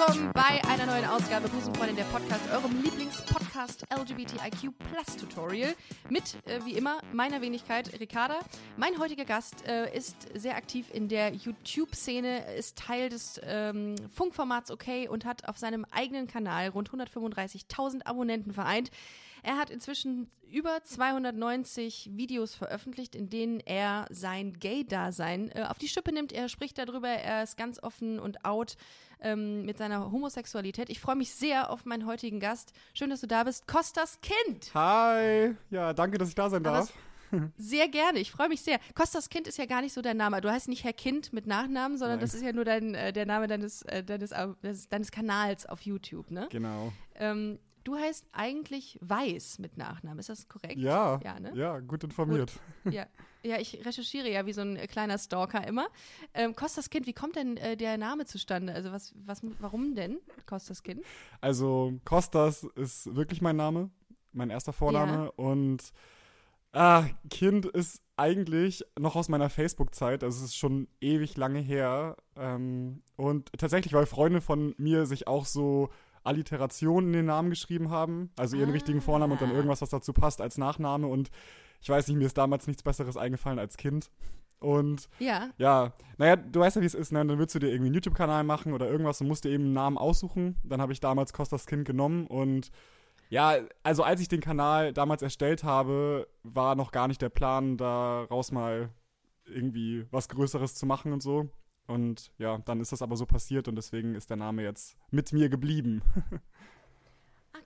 Willkommen bei einer neuen Ausgabe Busenfreundin, der Podcast, eurem Lieblingspodcast LGBTIQ Plus Tutorial mit, äh, wie immer, meiner Wenigkeit Ricarda. Mein heutiger Gast äh, ist sehr aktiv in der YouTube-Szene, ist Teil des ähm, Funkformats OK und hat auf seinem eigenen Kanal rund 135.000 Abonnenten vereint. Er hat inzwischen über 290 Videos veröffentlicht, in denen er sein Gay-Dasein äh, auf die Schippe nimmt. Er spricht darüber, er ist ganz offen und out ähm, mit seiner Homosexualität. Ich freue mich sehr auf meinen heutigen Gast. Schön, dass du da bist. Kostas Kind. Hi. Ja, danke, dass ich da sein darf. Sehr gerne, ich freue mich sehr. Kostas Kind ist ja gar nicht so dein Name. Du heißt nicht Herr Kind mit Nachnamen, sondern Nein. das ist ja nur dein, äh, der Name deines, äh, deines, äh, deines, Kanals auf YouTube, ne? Genau. Ähm, du heißt eigentlich Weiß mit Nachnamen, ist das korrekt? Ja. Ja, ne? Ja, gut informiert. Ja, ja, ich recherchiere ja wie so ein äh, kleiner Stalker immer. Ähm, Kostas Kind, wie kommt denn äh, der Name zustande? Also was, was, warum denn Kostas Kind? Also, Kostas ist wirklich mein Name, mein erster Vorname. Und ah, Kind ist eigentlich noch aus meiner Facebook-Zeit. Also, es ist schon ewig lange her. Ähm, und tatsächlich, weil Freunde von mir sich auch so Alliterationen in den Namen geschrieben haben. Also ihren Ah. richtigen Vornamen und dann irgendwas, was dazu passt als Nachname. Und ich weiß nicht, mir ist damals nichts Besseres eingefallen als Kind. Und Ja, Ja, naja, du weißt ja, wie es ist, ne? Dann willst du dir irgendwie einen YouTube-Kanal machen oder irgendwas und musst dir eben einen Namen aussuchen. Dann habe ich damals Kostas Kind genommen und ja, also als ich den Kanal damals erstellt habe, war noch gar nicht der Plan, daraus mal irgendwie was Größeres zu machen und so. Und ja, dann ist das aber so passiert und deswegen ist der Name jetzt mit mir geblieben.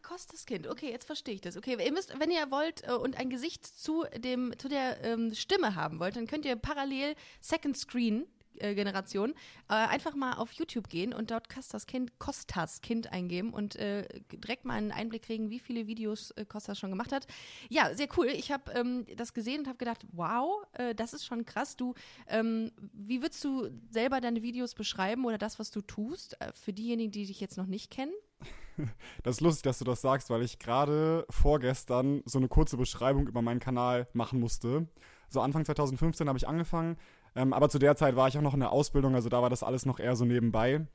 Kostas Kind. Okay, jetzt verstehe ich das. Okay, ihr müsst, wenn ihr wollt äh, und ein Gesicht zu dem zu der ähm, Stimme haben wollt, dann könnt ihr parallel Second Screen äh, Generation äh, einfach mal auf YouTube gehen und dort Kostas Kind, Kostas Kind eingeben und äh, direkt mal einen Einblick kriegen, wie viele Videos äh, Kostas schon gemacht hat. Ja, sehr cool. Ich habe ähm, das gesehen und habe gedacht, wow, das ist schon krass. Du, ähm, wie würdest du selber deine Videos beschreiben oder das, was du tust, für diejenigen, die dich jetzt noch nicht kennen? Das ist lustig, dass du das sagst, weil ich gerade vorgestern so eine kurze Beschreibung über meinen Kanal machen musste. So Anfang 2015 habe ich angefangen, ähm, aber zu der Zeit war ich auch noch in der Ausbildung, also da war das alles noch eher so nebenbei.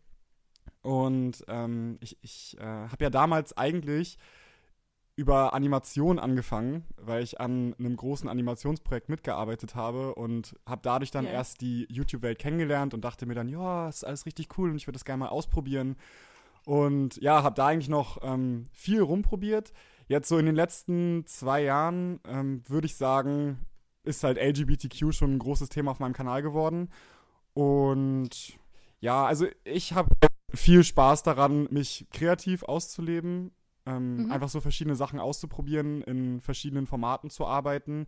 Und ähm, ich, ich äh, habe ja damals eigentlich über Animation angefangen, weil ich an einem großen Animationsprojekt mitgearbeitet habe und habe dadurch dann Ja. erst die YouTube-Welt kennengelernt und dachte mir dann, ja, ist alles richtig cool und ich würde das gerne mal ausprobieren. Und ja, habe da eigentlich noch ähm, viel rumprobiert. Jetzt so in den letzten zwei Jahren ähm, würde ich sagen, ist halt LGBTQ schon ein großes Thema auf meinem Kanal geworden. Und ja, also ich habe viel Spaß daran, mich kreativ auszuleben, ähm, Mhm. einfach so verschiedene Sachen auszuprobieren, in verschiedenen Formaten zu arbeiten.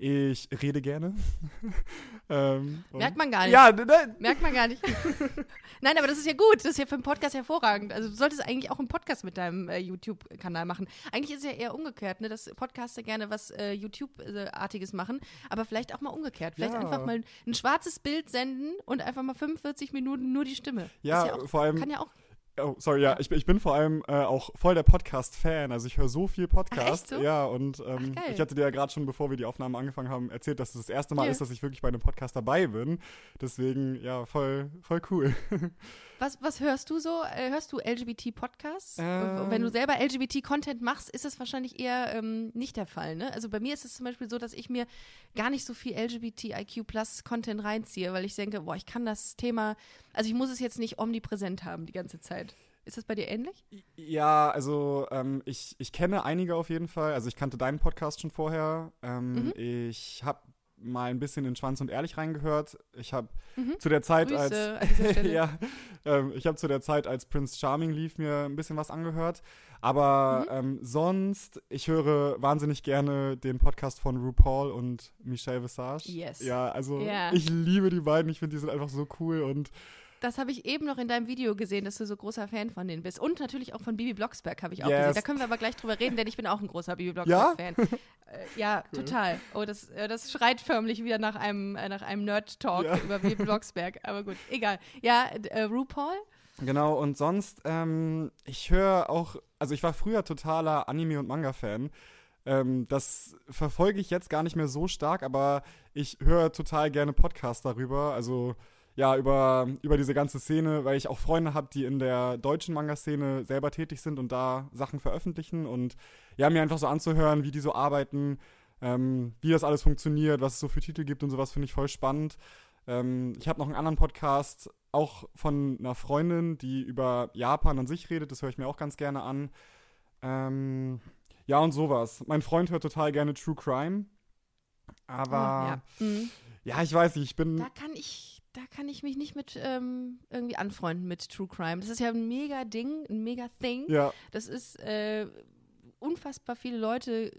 Ich rede gerne. ähm, Merkt man gar nicht. Ja, ne, ne, Merkt man gar nicht. Nein, aber das ist ja gut. Das ist ja für einen Podcast hervorragend. Also du solltest eigentlich auch einen Podcast mit deinem äh, YouTube-Kanal machen. Eigentlich ist es ja eher umgekehrt, ne, dass Podcaster gerne was äh, YouTube-artiges machen, aber vielleicht auch mal umgekehrt. Vielleicht Ja. einfach mal ein schwarzes Bild senden und einfach mal 45 Minuten nur die Stimme. Ja, ja auch, vor allem- kann ja auch. Oh, sorry, ja, ich, bin- ich bin vor allem äh, auch voll der Podcast-Fan. Also ich höre so viel Podcast. So? Ja, und ähm, Ach, ich hatte dir ja gerade schon, bevor wir die Aufnahme angefangen haben, erzählt, dass es das erste Mal Ja. ist, dass ich wirklich bei einem Podcast dabei bin. Deswegen, ja, voll, voll cool. Was, was hörst du so? Äh, hörst du LGBT-Podcasts? Ähm. Wenn du selber LGBT-Content machst, ist das wahrscheinlich eher ähm, nicht der Fall. Ne? Also bei mir ist es zum Beispiel so, dass ich mir gar nicht so viel LGBTIQ-Plus-Content reinziehe, weil ich denke, boah, ich kann das Thema, also ich muss es jetzt nicht omnipräsent haben die ganze Zeit. Ist das bei dir ähnlich? Ja, also ähm, ich, ich kenne einige auf jeden Fall. Also ich kannte deinen Podcast schon vorher. Ähm, Mhm. Ich habe mal ein bisschen in Schwanz und Ehrlich reingehört. Ich habe Mhm. zu der Zeit Grüße als ja, ähm, ich habe zu der Zeit als Prince Charming lief mir ein bisschen was angehört. Aber Mhm. ähm, sonst, ich höre wahnsinnig gerne den Podcast von RuPaul und Michelle Visage. Yes. Ja, also Ja. ich liebe die beiden. Ich finde, die sind einfach so cool und Das habe ich eben noch in deinem Video gesehen, dass du so großer Fan von denen bist. Und natürlich auch von Bibi Blocksberg habe ich auch Yes. gesehen. Da können wir aber gleich drüber reden, denn ich bin auch ein großer Bibi Ja? Blocksberg-Fan. äh, ja, total. Oh, das, äh, das schreit förmlich wieder nach einem, äh, nach einem Nerd-Talk Ja. über Bibi Blocksberg. Aber gut, egal. Ja, äh, RuPaul. Genau, und sonst, ähm, ich höre auch, also ich war früher totaler Anime- und Manga-Fan. Ähm, das verfolge ich jetzt gar nicht mehr so stark, aber ich höre total gerne Podcasts darüber. Also ja, über, über diese ganze Szene, weil ich auch Freunde habe, die in der deutschen Manga-Szene selber tätig sind und da Sachen veröffentlichen und ja, mir einfach so anzuhören, wie die so arbeiten, ähm, wie das alles funktioniert, was es so für Titel gibt und sowas, finde ich voll spannend. Ähm, ich habe noch einen anderen Podcast, auch von einer Freundin, die über Japan an sich redet, das höre ich mir auch ganz gerne an. Ähm, ja, und sowas. Mein Freund hört total gerne True Crime. Aber Oh, ja. Mhm. ja, ich weiß nicht, ich bin. Da kann ich, da kann ich mich nicht mit ähm, irgendwie anfreunden mit True Crime. Das ist ja ein mega Ding, ein mega Thing. Ja, Das ist äh, unfassbar viele Leute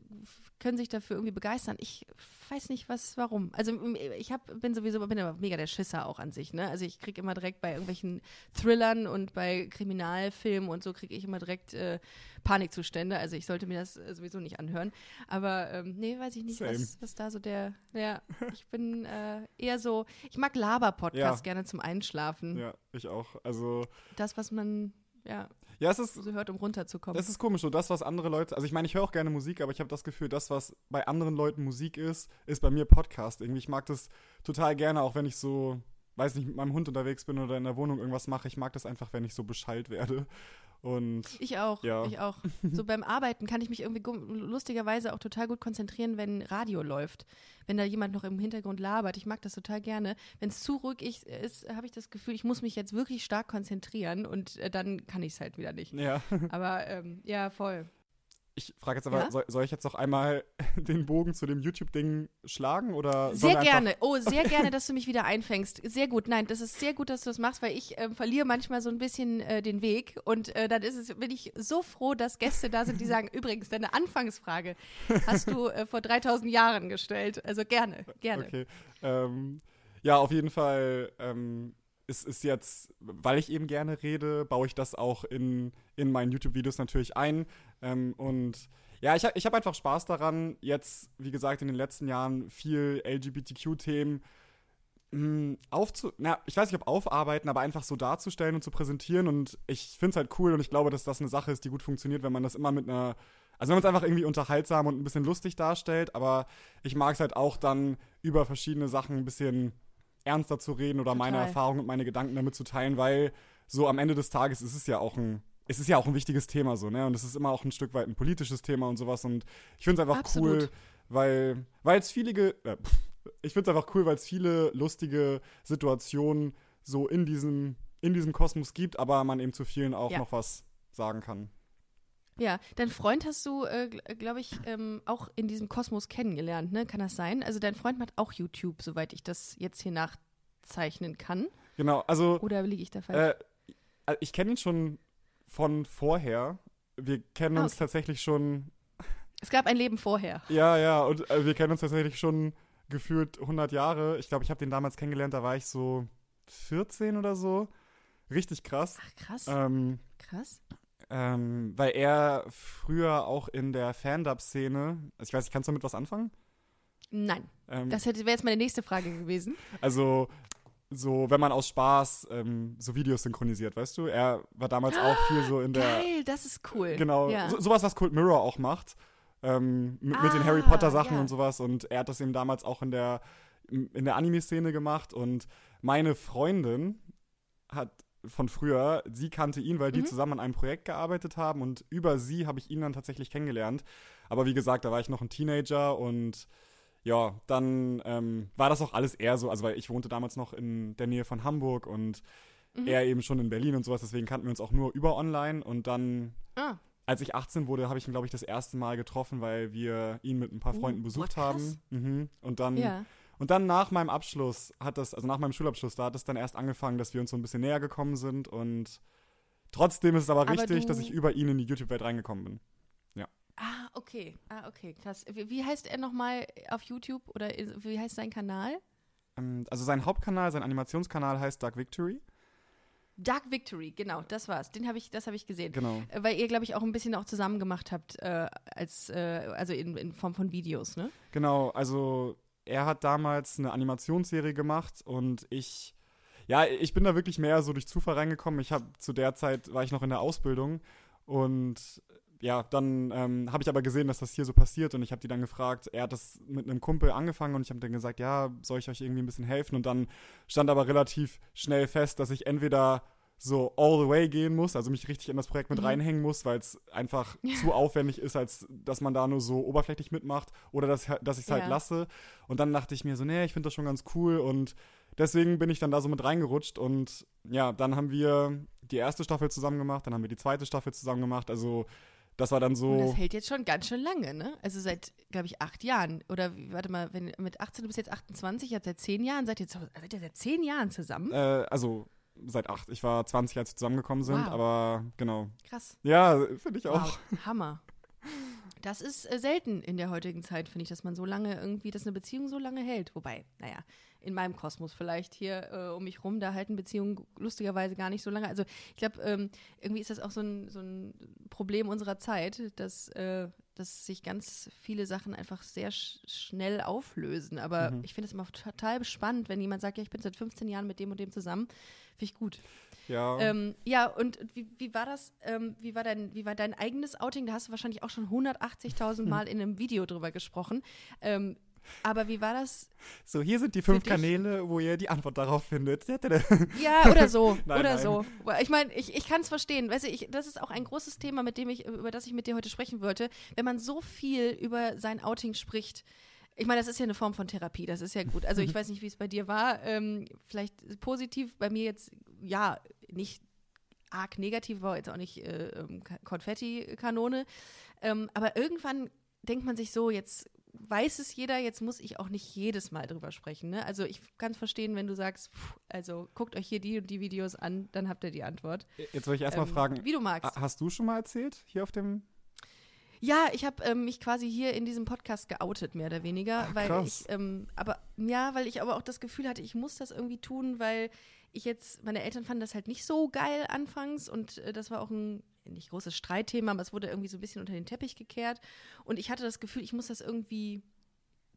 können sich dafür irgendwie begeistern. Ich weiß nicht, was, warum. Also ich hab, bin sowieso bin aber mega der Schisser auch an sich. Ne? Also ich kriege immer direkt bei irgendwelchen Thrillern und bei Kriminalfilmen und so kriege ich immer direkt äh, Panikzustände. Also ich sollte mir das äh, sowieso nicht anhören. Aber ähm, nee, weiß ich nicht, was, was da so der. Ja, ich bin äh, eher so. Ich mag Laber-Podcasts Ja. gerne zum Einschlafen. ja, ich auch. Also, Das, was man ja ja, es ist, so hört, um runterzukommen. es ist komisch, so das, was andere Leute, also ich meine, ich höre auch gerne Musik, aber ich habe das Gefühl, das, was bei anderen Leuten Musik ist, ist bei mir Podcast. Irgendwie, ich mag das total gerne, auch wenn ich so, weiß nicht, mit meinem Hund unterwegs bin oder in der Wohnung irgendwas mache. Ich mag das einfach, wenn ich so beschallt werde. Und Ich auch, Ja. ich auch. So beim Arbeiten kann ich mich irgendwie lustigerweise auch total gut konzentrieren, wenn Radio läuft. Wenn da jemand noch im Hintergrund labert. Ich mag das total gerne. Wenn es zu ruhig ich- ist, habe ich das Gefühl, ich muss mich jetzt wirklich stark konzentrieren und äh, dann kann ich es halt wieder nicht. ja, Aber ähm, ja, voll. Ich frage jetzt aber, Ja? soll, soll ich jetzt noch einmal den Bogen zu dem YouTube-Ding schlagen oder? Sehr gerne. Oh, sehr gerne, dass du mich wieder einfängst. Sehr gut. Nein, das ist sehr gut, dass du das machst, weil ich ähm, verliere manchmal so ein bisschen äh, den Weg. Und äh, dann ist es, bin ich so froh, dass Gäste da sind, die sagen, übrigens, deine Anfangsfrage hast du äh, vor 3000 Jahren gestellt. Also gerne, gerne. Okay. Ähm, ja, auf jeden Fall ähm, ist, ist jetzt, weil ich eben gerne rede, baue ich das auch in, in meinen YouTube-Videos natürlich ein. Ähm, und ja, ich, ich habe einfach Spaß daran, jetzt, wie gesagt, in den letzten Jahren viel LGBTQ-Themen mh, aufzu... Na, ich weiß nicht, ob aufarbeiten, aber einfach so darzustellen und zu präsentieren. Und ich finde es halt cool und ich glaube, dass das eine Sache ist, die gut funktioniert, wenn man das immer mit einer also wenn man es einfach irgendwie unterhaltsam und ein bisschen lustig darstellt, aber ich mag es halt auch dann über verschiedene Sachen ein bisschen ernster zu reden oder meine Total. Erfahrungen und meine Gedanken damit zu teilen, weil so am Ende des Tages ist es ja auch ein es ist ja auch ein wichtiges Thema so, ne? Und es ist immer auch ein Stück weit ein politisches Thema und sowas und ich finde es einfach Absolut. cool, weil weil es viele äh, ich finde es einfach cool, weil es viele lustige Situationen so in diesem in diesem Kosmos gibt, aber man eben zu vielen auch Ja. noch was sagen kann. Ja, dein Freund hast du, äh, glaube ich, ähm, auch in diesem Kosmos kennengelernt, ne? Kann das sein? Also dein Freund macht auch YouTube, soweit ich das jetzt hier nachzeichnen kann. Genau, also Oder liege ich da falsch? Äh, ich kenne ihn schon von vorher. Wir kennen Ah, uns okay. tatsächlich schon, es gab ein Leben vorher. ja, ja, und äh, wir kennen uns tatsächlich schon gefühlt 100 Jahre. Ich glaube, ich habe den damals kennengelernt, da war ich so 14 oder so. Richtig krass. Ach, krass, Ähm, krass. ähm, weil er früher auch in der Fan-Dub-Szene, also ich weiß nicht, kannst du damit was anfangen? Nein, Ähm, das wäre jetzt meine nächste Frage gewesen. also, so, wenn man aus Spaß ähm, so Videos synchronisiert, weißt du? Er war damals auch viel so in der. Geil, das ist cool. Genau, Ja. so, sowas, was Cold Mirror auch macht. Ähm, mit, mit den Ah, Harry Potter Sachen ja. und sowas. Und er hat das eben damals auch in der, in der Anime-Szene gemacht. Und meine Freundin hat von früher, sie kannte ihn, weil die Mhm. zusammen an einem Projekt gearbeitet haben. Und über sie habe ich ihn dann tatsächlich kennengelernt. Aber wie gesagt, da war ich noch ein Teenager und ja, dann ähm, war das auch alles eher so, also weil ich wohnte damals noch in der Nähe von Hamburg und Mhm. er eben schon in Berlin und sowas, deswegen kannten wir uns auch nur über online und dann Ah, als ich 18 wurde, habe ich ihn, glaube ich, das erste Mal getroffen, weil wir ihn mit ein paar Oh, Freunden boah, besucht krass. haben. Mhm. Und dann ja. und dann nach meinem Abschluss hat das, also nach meinem Schulabschluss, da hat es dann erst angefangen, dass wir uns so ein bisschen näher gekommen sind und trotzdem ist es aber, Aber richtig, dass ich über ihn in die YouTube-Welt reingekommen bin. Ah, okay. Ah, okay, krass. Wie, wie heißt er nochmal auf YouTube oder wie heißt sein Kanal? Ähm, also sein Hauptkanal, sein Animationskanal heißt Dark Victory. Dark Victory, genau, das war's. Den habe ich, das habe ich gesehen. Genau. Äh, Weil ihr, glaube ich, auch ein bisschen auch zusammen gemacht habt, äh, als, äh, also in, in Form von Videos, ne? Genau, also er hat damals eine Animationsserie gemacht und ich, Ja, ich bin da wirklich mehr so durch Zufall reingekommen. Ich habe zu der Zeit war ich noch in der Ausbildung und ja, dann ähm, habe ich aber gesehen, dass das hier so passiert und ich habe die dann gefragt, er hat das mit einem Kumpel angefangen und ich habe dann gesagt, ja, soll ich euch irgendwie ein bisschen helfen? Und dann stand aber relativ schnell fest, dass ich entweder so all the way gehen muss, also mich richtig in das Projekt mit mhm. reinhängen muss, weil es einfach zu aufwendig ist, als dass man da nur so oberflächlich mitmacht oder dass, dass ich es halt ja. lasse. Und dann dachte ich mir so, nee, ich finde das schon ganz cool und deswegen bin ich dann da so mit reingerutscht und ja, dann haben wir die erste Staffel zusammen gemacht, dann haben wir die zweite Staffel zusammen gemacht, also das war dann so. Und das hält jetzt schon ganz schön lange, ne? Also seit, glaube ich, acht Jahren. Oder warte mal, wenn mit 18 du bist jetzt 28, jetzt seit zehn Jahren, seid ihr, seid ihr seit zehn Jahren zusammen? Äh, also seit acht. Ich war 20, als wir zusammengekommen sind, wow. aber genau. Krass. Ja, finde ich auch. Wow. Hammer. Das ist äh, selten in der heutigen Zeit, finde ich, dass man so lange irgendwie, dass eine Beziehung so lange hält. Wobei, naja, in meinem Kosmos vielleicht hier äh, um mich rum, da halten Beziehungen lustigerweise gar nicht so lange. Also ich glaube, ähm, irgendwie ist das auch so ein, so ein Problem unserer Zeit, dass, äh, dass sich ganz viele Sachen einfach sehr sch schnell auflösen. Aber mhm. ich finde es immer total spannend, wenn jemand sagt, ja, ich bin seit 15 Jahren mit dem und dem zusammen. Finde ich gut. Ja. Ähm, ja, und wie, wie war das? Ähm, wie, war dein, wie war dein eigenes Outing? Da hast du wahrscheinlich auch schon 180.000 Mal in einem Video drüber gesprochen. Ähm, aber wie war das? So, hier sind die fünf Kanäle, wo ihr die Antwort darauf findet. Ja, oder so. nein, oder nein. so. Ich meine, ich, ich kann es verstehen. Weißt du, ich, das ist auch ein großes Thema, mit dem ich, über das ich mit dir heute sprechen wollte. Wenn man so viel über sein Outing spricht, ich meine, das ist ja eine Form von Therapie, das ist ja gut. Also ich weiß nicht, wie es bei dir war. Ähm, vielleicht positiv, bei mir jetzt, ja, nicht arg negativ, war jetzt auch nicht äh, ähm, Konfetti-Kanone. Ähm, aber irgendwann denkt man sich so, jetzt weiß es jeder, jetzt muss ich auch nicht jedes Mal drüber sprechen. Ne? Also ich kann es verstehen, wenn du sagst, pff, also guckt euch hier die und die Videos an, dann habt ihr die Antwort. Jetzt wollte ich erstmal ähm, fragen, wie du magst. Hast du schon mal erzählt hier auf dem ja, ich habe ähm, mich quasi hier in diesem Podcast geoutet, mehr oder weniger, Ach, weil krass. ich, ähm, aber ja, weil ich aber auch das Gefühl hatte, ich muss das irgendwie tun, weil ich jetzt, meine Eltern fanden das halt nicht so geil anfangs und äh, das war auch ein nicht großes Streitthema, aber es wurde irgendwie so ein bisschen unter den Teppich gekehrt. Und ich hatte das Gefühl, ich muss das irgendwie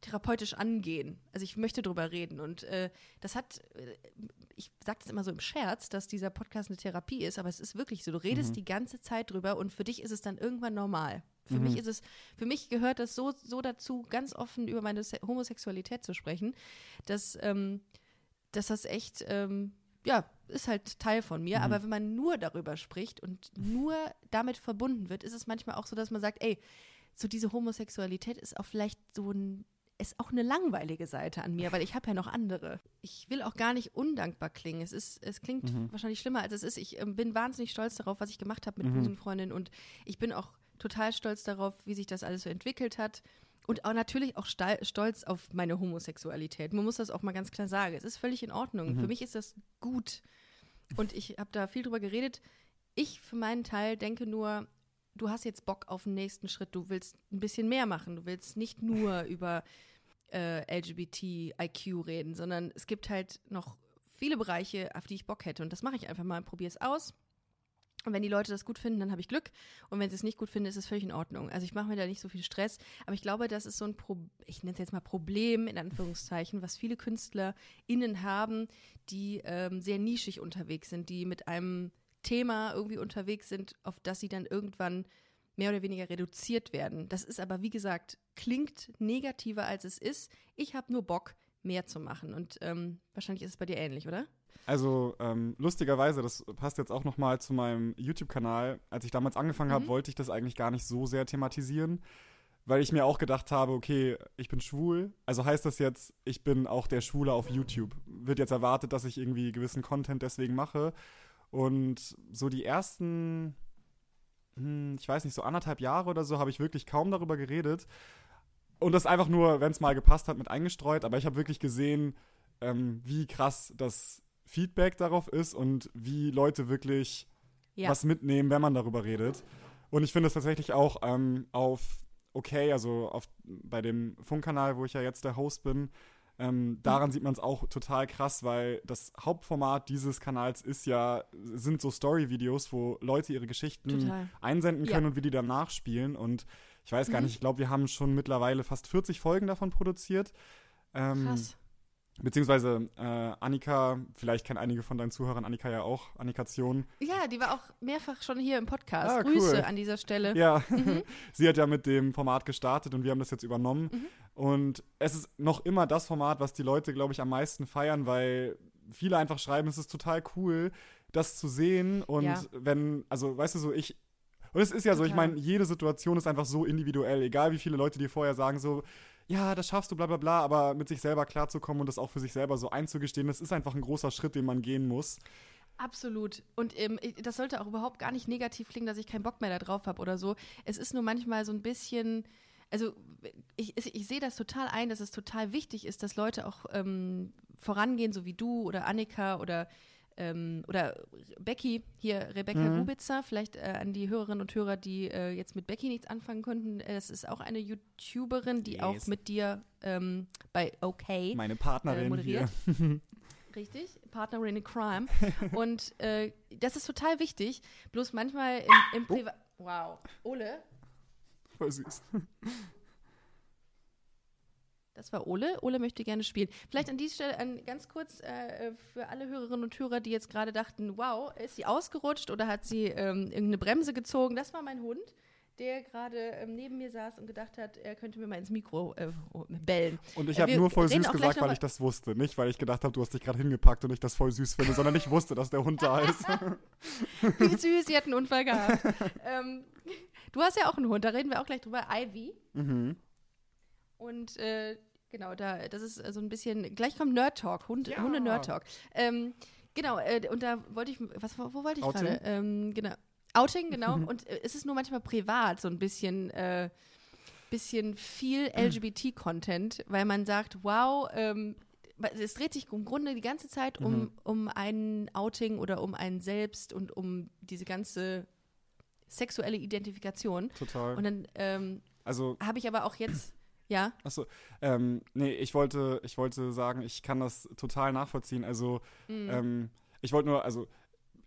therapeutisch angehen. Also ich möchte drüber reden. Und äh, das hat, äh, ich sage das immer so im Scherz, dass dieser Podcast eine Therapie ist, aber es ist wirklich so. Du redest mhm. die ganze Zeit drüber und für dich ist es dann irgendwann normal. Für mhm. mich ist es, für mich gehört das so, so dazu, ganz offen über meine Homosexualität zu sprechen, dass, ähm, dass das echt ähm, ja, ist halt Teil von mir. Mhm. Aber wenn man nur darüber spricht und nur damit verbunden wird, ist es manchmal auch so, dass man sagt, ey, so diese Homosexualität ist auch vielleicht so ein ist auch eine langweilige Seite an mir, weil ich habe ja noch andere. Ich will auch gar nicht undankbar klingen. Es ist, es klingt mhm. wahrscheinlich schlimmer, als es ist. Ich äh, bin wahnsinnig stolz darauf, was ich gemacht habe mit mhm. Busenfreundin und ich bin auch total stolz darauf, wie sich das alles so entwickelt hat. Und auch natürlich auch stolz auf meine Homosexualität. Man muss das auch mal ganz klar sagen. Es ist völlig in Ordnung. Mhm. Für mich ist das gut. Und ich habe da viel drüber geredet. Ich für meinen Teil denke nur, du hast jetzt Bock auf den nächsten Schritt. Du willst ein bisschen mehr machen. Du willst nicht nur über äh, LGBT-IQ reden, sondern es gibt halt noch viele Bereiche, auf die ich Bock hätte. Und das mache ich einfach mal. Probiere es aus. Und wenn die Leute das gut finden, dann habe ich Glück. Und wenn sie es nicht gut finden, ist es völlig in Ordnung. Also ich mache mir da nicht so viel Stress. Aber ich glaube, das ist so ein, Pro ich nenne es jetzt mal Problem, in Anführungszeichen, was viele KünstlerInnen haben, die ähm, sehr nischig unterwegs sind, die mit einem Thema irgendwie unterwegs sind, auf das sie dann irgendwann mehr oder weniger reduziert werden. Das ist aber, wie gesagt, klingt negativer, als es ist. Ich habe nur Bock, mehr zu machen. Und ähm, wahrscheinlich ist es bei dir ähnlich, oder? Also ähm, lustigerweise, das passt jetzt auch noch mal zu meinem YouTube-Kanal. Als ich damals angefangen mhm. habe, wollte ich das eigentlich gar nicht so sehr thematisieren, weil ich mir auch gedacht habe, okay, ich bin schwul, also heißt das jetzt, ich bin auch der Schwule auf YouTube. Wird jetzt erwartet, dass ich irgendwie gewissen Content deswegen mache. Und so die ersten, hm, ich weiß nicht, so anderthalb Jahre oder so, habe ich wirklich kaum darüber geredet. Und das einfach nur, wenn es mal gepasst hat, mit eingestreut. Aber ich habe wirklich gesehen, ähm, wie krass das Feedback darauf ist und wie Leute wirklich ja. was mitnehmen, wenn man darüber redet. Und ich finde es tatsächlich auch ähm, auf okay, also auf, bei dem Funkkanal, wo ich ja jetzt der Host bin, ähm, daran mhm. sieht man es auch total krass, weil das Hauptformat dieses Kanals ist ja, sind so Story-Videos, wo Leute ihre Geschichten total. einsenden können ja. und wie die dann nachspielen. Und ich weiß gar mhm. nicht, ich glaube, wir haben schon mittlerweile fast 40 Folgen davon produziert. Ähm, krass. Beziehungsweise äh, Annika, vielleicht kennen einige von deinen Zuhörern Annika ja auch, Annikation. Ja, die war auch mehrfach schon hier im Podcast. Ah, Grüße cool. an dieser Stelle. Ja, Mhm. sie hat ja mit dem Format gestartet und wir haben das jetzt übernommen. Mhm. Und es ist noch immer das Format, was die Leute, glaube ich, am meisten feiern, weil viele einfach schreiben, es ist total cool, das zu sehen. Und Ja. wenn, also weißt du so, ich. Und es ist ja so, ich Total. meine, jede Situation ist einfach so individuell, egal wie viele Leute dir vorher sagen, so, ja, das schaffst du, bla bla bla, aber mit sich selber klarzukommen und das auch für sich selber so einzugestehen, das ist einfach ein großer Schritt, den man gehen muss. Absolut. Und ähm, das sollte auch überhaupt gar nicht negativ klingen, dass ich keinen Bock mehr da drauf habe oder so. Es ist nur manchmal so ein bisschen, also ich, ich, ich sehe das total ein, dass es total wichtig ist, dass Leute auch ähm, vorangehen, so wie du oder Annika oder ähm, oder Becky, hier Rebecca Mhm. Gubitzer, vielleicht äh, an die Hörerinnen und Hörer, die äh, jetzt mit Becky nichts anfangen konnten. Äh, Das ist auch eine YouTuberin, die Yes. auch mit dir ähm, bei OK Meine Partnerin Äh, moderiert. hier. Richtig, Partnerin in Crime. Und äh, das ist total wichtig. Bloß manchmal im, Oh. im Privat. Wow. Ole, Voll süß. Das war Ole. Ole möchte gerne spielen. Vielleicht an dieser Stelle an, ganz kurz äh, für alle Hörerinnen und Hörer, die jetzt gerade dachten, wow, ist sie ausgerutscht oder hat sie ähm, irgendeine Bremse gezogen? Das war mein Hund, der gerade ähm, neben mir saß und gedacht hat, er könnte mir mal ins Mikro äh, bellen. Und ich Äh, habe nur voll süß gesagt, weil ich das wusste. Nicht, weil ich gedacht habe, du hast dich gerade hingepackt und ich das voll süß finde, sondern ich wusste, dass der Hund da ist. Wie süß, sie hat einen Unfall gehabt. ähm, du hast ja auch einen Hund, da reden wir auch gleich drüber. Ivy. mhm. Und äh, genau, da, das ist äh, so ein bisschen. Gleich kommt Nerd Talk, Hund, Ja. Hunde Nerd Talk. Ähm, genau, äh, und da wollte ich. Was, wo wo wollte ich gerade? Ähm, genau. Outing, genau. und äh, es ist nur manchmal privat so ein bisschen. Äh, bisschen viel LGBT-Content, weil man sagt, wow, ähm, es dreht sich im Grunde die ganze Zeit um, Mhm. um ein Outing oder um einen selbst und um diese ganze sexuelle Identifikation. Total. Und dann ähm, also, habe ich aber auch jetzt, ja, achso, ähm, nee, ich wollte, ich wollte sagen, ich kann das total nachvollziehen. Also, Mhm. ähm, ich wollte nur, also,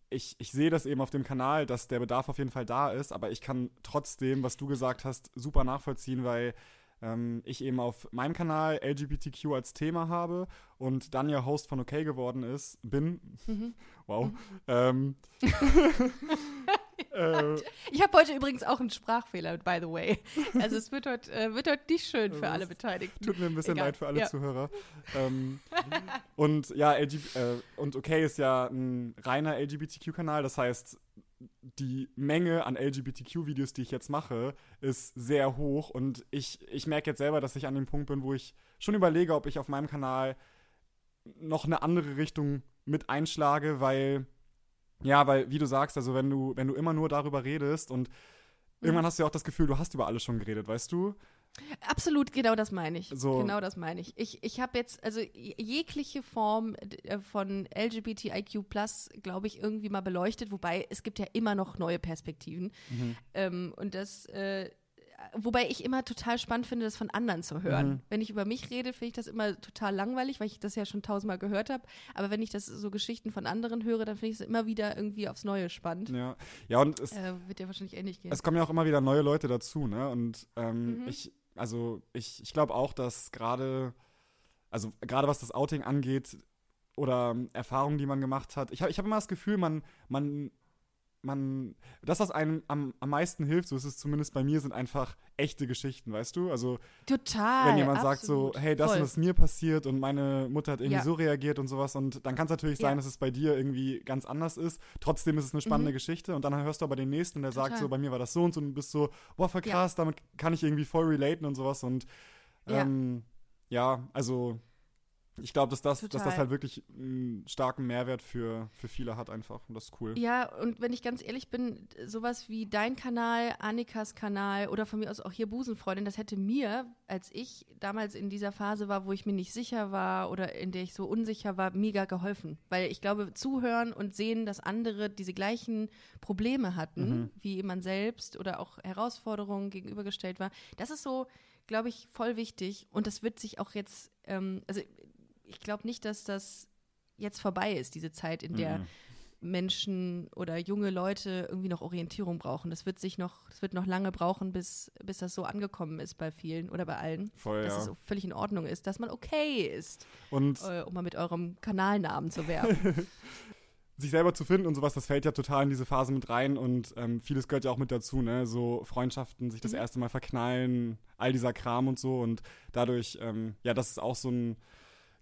ich, ich sehe das eben auf dem Kanal, dass der Bedarf auf jeden Fall da ist, aber ich kann trotzdem, was du gesagt hast, super nachvollziehen, weil ähm, ich eben auf meinem Kanal LGBTQ als Thema habe und dann ja Host von OK geworden ist, bin. Mhm. Wow. Ähm, äh, Ich habe heute übrigens auch einen Sprachfehler, by the way. Also es wird heute, äh, wird heute nicht schön für alle Beteiligten. Tut mir ein bisschen Egal. leid für alle Ja. Zuhörer. Ähm, und ja, LG, äh, und okay ist ja ein reiner LGBTQ-Kanal, das heißt, die Menge an LGBTQ-Videos, die ich jetzt mache, ist sehr hoch und ich, ich merke jetzt selber, dass ich an dem Punkt bin, wo ich schon überlege, ob ich auf meinem Kanal noch eine andere Richtung mit einschlage, weil, ja, weil, wie du sagst, also wenn du, wenn du immer nur darüber redest und irgendwann hast du ja auch das Gefühl, du hast über alles schon geredet, weißt du? Absolut, genau das meine ich. So. Genau das meine ich. Ich, ich habe jetzt, also jegliche Form äh, von LGBTIQ+, glaube ich, irgendwie mal beleuchtet, wobei es gibt ja immer noch neue Perspektiven. Mhm. Ähm, und das, äh, wobei ich immer total spannend finde, das von anderen zu hören. Mhm. Wenn ich über mich rede, finde ich das immer total langweilig, weil ich das ja schon tausendmal gehört habe. Aber wenn ich das so Geschichten von anderen höre, dann finde ich es immer wieder irgendwie aufs Neue spannend. Ja, ja und es, Äh, wird ja wahrscheinlich ähnlich gehen. es kommen ja auch immer wieder neue Leute dazu, ne? Und ähm, Mhm. ich, also ich, ich glaube auch, dass gerade, also gerade was das Outing angeht oder ähm, Erfahrungen, die man gemacht hat, ich habe ich hab immer das Gefühl, man, man, man, das, was einem am, am meisten hilft, so ist es zumindest bei mir, sind einfach echte Geschichten, weißt du? Also Total. wenn jemand sagt absolut. so, hey, das Voll. und das ist mir passiert und meine Mutter hat irgendwie Ja. so reagiert und sowas und dann kann es natürlich Ja. sein, dass es bei dir irgendwie ganz anders ist. Trotzdem ist es eine spannende Mhm. Geschichte und dann hörst du aber den nächsten, der sagt Total. so, bei mir war das so und so und du bist so, boah, voll Ja. krass, damit kann ich irgendwie voll relaten und sowas und Ja. ähm, ja, also ich glaube, dass das, dass das halt wirklich einen starken Mehrwert für, für viele hat einfach und das ist cool. Ja, und wenn ich ganz ehrlich bin, sowas wie dein Kanal, Annikas Kanal oder von mir aus auch hier Busenfreundin, das hätte mir, als ich damals in dieser Phase war, wo ich mir nicht sicher war oder in der ich so unsicher war, mega geholfen. Weil ich glaube, zuhören und sehen, dass andere diese gleichen Probleme hatten, Mhm. wie man selbst oder auch Herausforderungen gegenübergestellt war, das ist so, glaube ich, voll wichtig. Und das wird sich auch jetzt, ähm, also ich glaube nicht, dass das jetzt vorbei ist, diese Zeit, in der Mhm. Menschen oder junge Leute irgendwie noch Orientierung brauchen. Das wird sich noch, das wird noch lange brauchen, bis, bis das so angekommen ist bei vielen oder bei allen. Voll, dass ja. es so völlig in Ordnung ist, dass man okay ist, Und äh, um mal mit eurem Kanalnamen zu werben. sich selber zu finden und sowas, das fällt ja total in diese Phase mit rein und ähm, vieles gehört ja auch mit dazu, ne? So Freundschaften, sich das Mhm. erste Mal verknallen, all dieser Kram und so und dadurch, ähm, ja, das ist auch so ein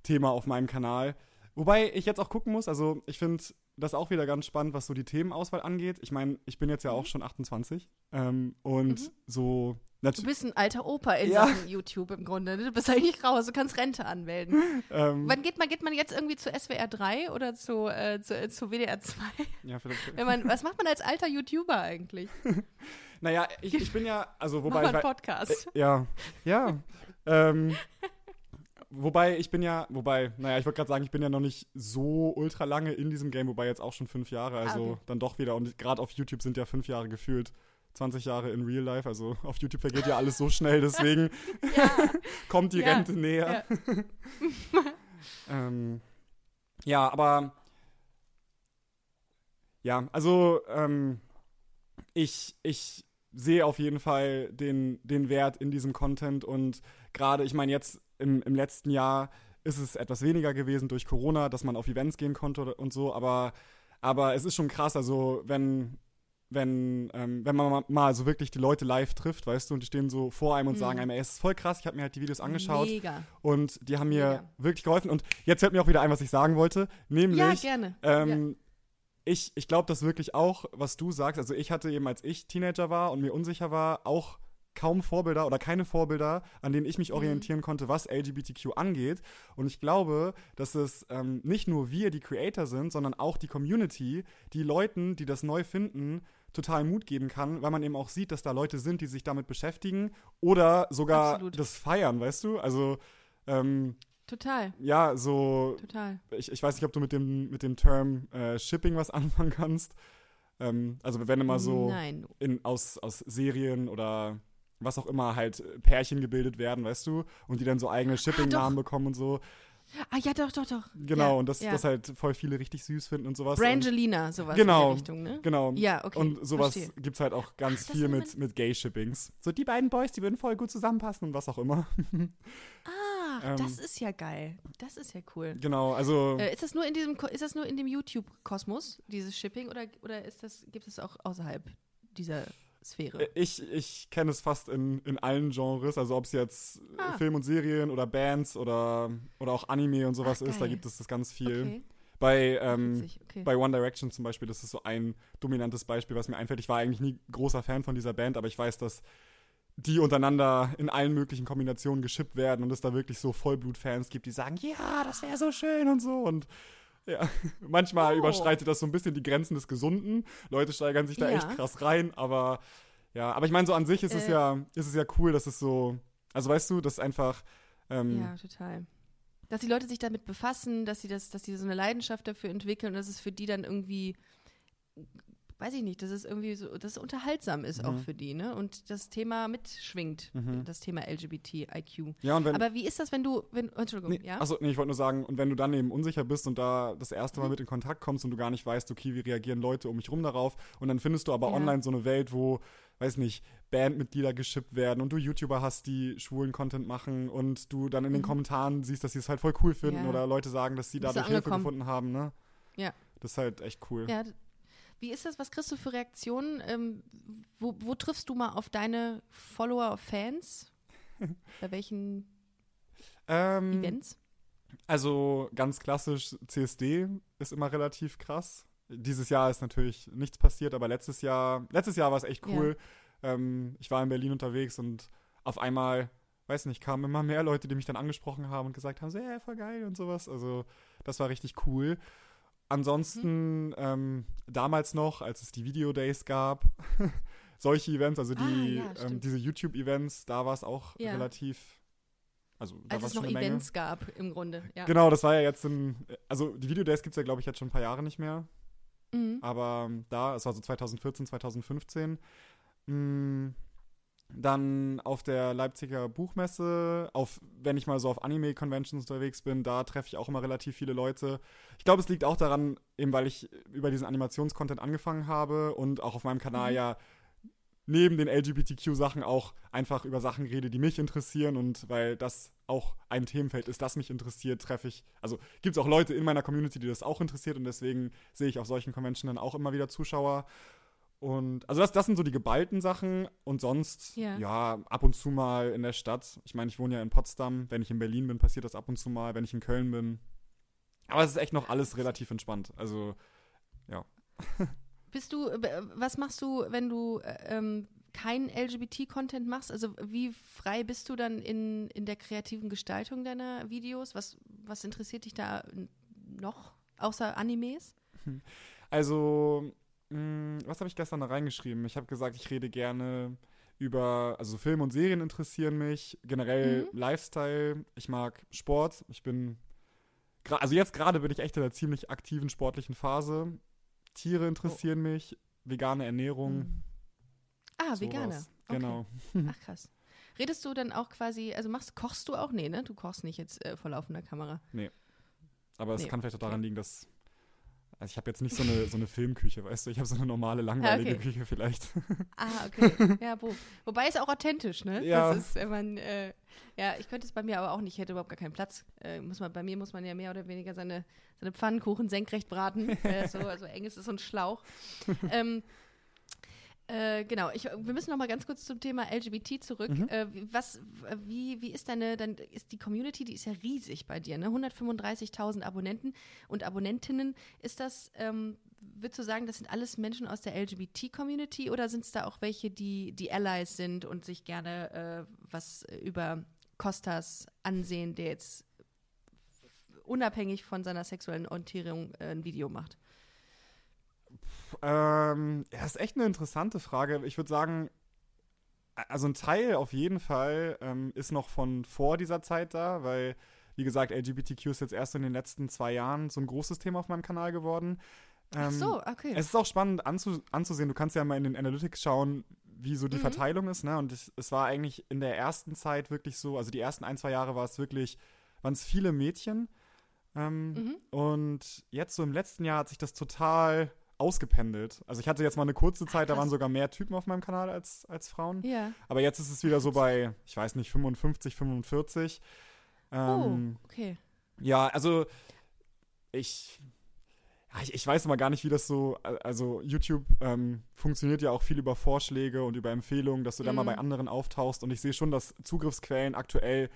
Thema auf meinem Kanal. Wobei ich jetzt auch gucken muss, also ich finde das auch wieder ganz spannend, was so die Themenauswahl angeht. Ich meine, ich bin jetzt ja auch schon 28 ähm, und Mhm. so Du bist ein alter Opa in Ja. Sachen YouTube im Grunde. ne? Du bist eigentlich raus, du kannst Rente anmelden. Ähm, Wann geht man, geht man jetzt irgendwie zu SWR 3 oder zu, äh, zu, äh, zu WDR 2? ja, vielleicht, Wenn man, was macht man als alter YouTuber eigentlich? naja, ich, ich bin ja, also Mach wobei mal ich, einen Podcast. Äh, ja, ja. ähm, wobei ich bin ja, wobei, naja, ich wollte gerade sagen, ich bin ja noch nicht so ultra lange in diesem Game, wobei jetzt auch schon fünf Jahre, also Ah, okay. dann doch wieder. Und gerade auf YouTube sind ja fünf Jahre gefühlt. 20 Jahre in Real Life, also auf YouTube vergeht ja alles so schnell, deswegen Ja, kommt die Ja, Rente näher. ähm, ja, aber ja, also ähm, ich, ich sehe auf jeden Fall den, den Wert in diesem Content und gerade, ich meine, jetzt im, im letzten Jahr ist es etwas weniger gewesen durch Corona, dass man auf Events gehen konnte und so, aber, aber es ist schon krass, also wenn, wenn, ähm, wenn man ma- mal so wirklich die Leute live trifft, weißt du, und die stehen so vor einem und Mhm. sagen einem, ey, es ist voll krass, ich habe mir halt die Videos angeschaut Mega. und die haben mir Mega. wirklich geholfen. Und jetzt fällt mir auch wieder ein, was ich sagen wollte, nämlich, Ja, gerne. ähm, ich, ich glaube das wirklich auch, was du sagst. Also ich hatte eben, als ich Teenager war und mir unsicher war, auch kaum Vorbilder oder keine Vorbilder, an denen ich mich Mhm. orientieren konnte, was LGBTQ angeht. Und ich glaube, dass es ähm, nicht nur wir, die Creator sind, sondern auch die Community, die Leuten, die das neu finden, total Mut geben kann, weil man eben auch sieht, dass da Leute sind, die sich damit beschäftigen oder sogar Absolut. das feiern, weißt du? Also ähm, Total, ja, so total. ich, ich weiß nicht, ob du mit dem, mit dem Term äh, Shipping was anfangen kannst. Ähm, also wenn immer so Nein. in, aus, aus Serien oder was auch immer halt äh, Pärchen gebildet werden, weißt du, und die dann so eigene Shipping-Namen bekommen und so. Ah, ja, doch, doch, doch. Genau, ja, und das, ja. das halt voll viele richtig süß finden und sowas. Brangelina, sowas Genau. in der Richtung, ne? genau. Ja, okay. Und sowas verstehe. gibt's halt auch ganz Ach, viel mit, mit Gay-Shippings. So die beiden Boys, die würden voll gut zusammenpassen und was auch immer. Ah, Ähm, das ist ja geil. Das ist ja cool. genau, also Äh, ist das nur in diesem, ist das nur in dem YouTube-Kosmos, dieses Shipping, oder, oder ist das, gibt es auch außerhalb dieser Sphäre? Äh, Ich, ich kenne es fast in, in allen Genres, also ob es jetzt äh, Ah. Film und Serien oder Bands oder, oder auch Anime und sowas Ach, ist, da gibt es das ganz viel. okay, Bei, ähm, witzig, okay. bei One Direction zum Beispiel, das ist so ein dominantes Beispiel, was mir einfällt. Ich war eigentlich nie großer Fan von dieser Band, aber ich weiß, dass die untereinander in allen möglichen Kombinationen geschippt werden und es da wirklich so Vollblut-Fans gibt, die sagen, ja, das wäre so schön und so und ja, manchmal Oh. überschreitet das so ein bisschen die Grenzen des Gesunden. Leute steigern sich da Ja. echt krass rein, aber ja, aber ich meine, so an sich ist es Äh. ja, ist es ja cool, dass es so, also weißt du, das ist einfach, ähm, Ja, total. Dass die Leute sich damit befassen, dass sie das, dass sie so eine Leidenschaft dafür entwickeln und dass es für die dann irgendwie, weiß ich nicht, dass es irgendwie so, dass es unterhaltsam ist auch Mhm. für die, ne? Und das Thema mitschwingt, Mhm. das Thema LGBTIQ. ja, und wenn, Aber wie ist das, wenn du, wenn, Entschuldigung, Nee, ja? Achso, nee, ich wollte nur sagen, und wenn du dann eben unsicher bist und da das erste Mhm. Mal mit in Kontakt kommst und du gar nicht weißt, okay, wie reagieren Leute um mich rum darauf, und dann findest du aber Ja. online so eine Welt, wo, weiß nicht, Bandmitglieder geschippt werden und du YouTuber hast, die schwulen Content machen und du dann in den Mhm. Kommentaren siehst, dass sie es halt voll cool finden Ja. oder Leute sagen, dass sie dadurch Hilfe gefunden haben, ne? Ja. Das ist halt echt cool. Ja, wie ist das? Was kriegst du für Reaktionen? Ähm, wo, wo triffst du mal auf deine Follower, Fans? Bei welchen Ähm, Events? Also ganz klassisch, CSD ist immer relativ krass. Dieses Jahr ist natürlich nichts passiert, aber letztes Jahr, letztes Jahr war es echt cool. Ähm, ich war in Berlin unterwegs und auf einmal, weiß nicht, kamen immer mehr Leute, die mich dann angesprochen haben und gesagt haben, so, ja, voll geil und sowas. Also das war richtig cool. Ansonsten Mhm. ähm, damals noch, als es die Video Days gab, solche Events, also Ah, die, ja, ähm, diese YouTube-Events, da war es auch Ja. relativ, also da Als war es noch Menge. Events gab, im Grunde. Ja. Genau, das war ja jetzt in, also die Video Days gibt es ja, glaube ich, jetzt schon ein paar Jahre nicht mehr. Mhm. Aber ähm, da, es war so 2014, 2015. Mh, Dann auf der Leipziger Buchmesse, auf, wenn ich mal so auf Anime-Conventions unterwegs bin, da treffe ich auch immer relativ viele Leute. Ich glaube, es liegt auch daran, eben weil ich über diesen Animationscontent angefangen habe und auch auf meinem Kanal Mhm. ja neben den LGBTQ-Sachen auch einfach über Sachen rede, die mich interessieren und weil das auch ein Themenfeld ist, das mich interessiert, treffe ich, also gibt es auch Leute in meiner Community, die das auch interessiert und deswegen sehe ich auf solchen Conventions dann auch immer wieder Zuschauer. Und also das, das sind so die geballten Sachen und sonst, Ja. ja. ab und zu mal in der Stadt. Ich meine, ich wohne ja in Potsdam. Wenn ich in Berlin bin, passiert das ab und zu mal. Wenn ich in Köln bin. Aber es ist echt noch alles relativ entspannt. Also, Bist du, äh, was machst du, wenn du äh, ähm, keinen LGBT-Content machst? Also wie frei bist du dann in, in der kreativen Gestaltung deiner Videos? Was, was interessiert dich da noch, außer Animes? also was habe ich gestern da reingeschrieben? Ich habe gesagt, ich rede gerne über, also Film und Serien interessieren mich, generell Mhm. Lifestyle. Ich mag Sport. Ich bin, also jetzt gerade bin ich echt in einer ziemlich aktiven sportlichen Phase. Tiere interessieren mich, vegane Ernährung. Ah, sowas. Veganer. Okay. Genau. Ach krass. Redest du dann auch quasi, also machst, kochst du auch? Nee, ne? Du kochst nicht jetzt äh, vor laufender Kamera. Aber es Nee, kann vielleicht auch daran liegen, dass. Also ich habe jetzt nicht so eine, so eine Filmküche, weißt du? Ich habe so eine normale, langweilige okay. Küche vielleicht. Ah, okay. ja, wo, wobei ist auch authentisch, ne? Ja. Das ist, man, äh, ja, ich könnte es bei mir aber auch nicht, ich hätte überhaupt gar keinen Platz. Äh, muss man, bei mir muss man ja mehr oder weniger seine, seine Pfannkuchen senkrecht braten. äh, so, also eng ist es so ein Schlauch. ähm, äh, genau, ich, wir müssen noch mal ganz kurz zum Thema LGBT zurück. Mhm. Äh, wie- was, wie, wie ist deine, dann ist die Community, die ist ja riesig bei dir, ne? 135.000 Abonnenten und Abonnentinnen. Ist das, ähm, würdest du sagen, das sind alles Menschen aus der LGBT-Community oder sind es da auch welche, die, die Allies sind und sich gerne äh, was über Costas ansehen, der jetzt unabhängig von seiner sexuellen Orientierung äh, ein Video macht? Ähm, ja, ist echt eine interessante Frage. Ich würde sagen, also ein Teil auf jeden Fall ähm, ist noch von vor dieser Zeit da, weil, wie gesagt, LGBTQ ist jetzt erst in den letzten zwei Jahren so ein großes Thema auf meinem Kanal geworden. Ach Ähm, so, okay. Es ist auch spannend anzu anzusehen. Du kannst ja mal in den Analytics schauen, wie so die Mhm. Verteilung ist. Ne? Und es, es war eigentlich in der ersten Zeit wirklich so, also die ersten ein, zwei Jahre war es wirklich, waren es viele Mädchen. Ähm, Mhm. Und jetzt so im letzten Jahr hat sich das total ausgependelt. Also ich hatte jetzt mal eine kurze Zeit, da krass. waren sogar mehr Typen auf meinem Kanal als, als Frauen. Ja. Aber jetzt ist es wieder so bei, ich weiß nicht, 55, 45. Ähm, oh, okay. ja, also ich, ich, ich weiß immer gar nicht, wie das so, also YouTube ähm, funktioniert ja auch viel über Vorschläge und über Empfehlungen, dass du da mal Mhm. bei anderen auftauchst und ich sehe schon, dass Zugriffsquellen aktuell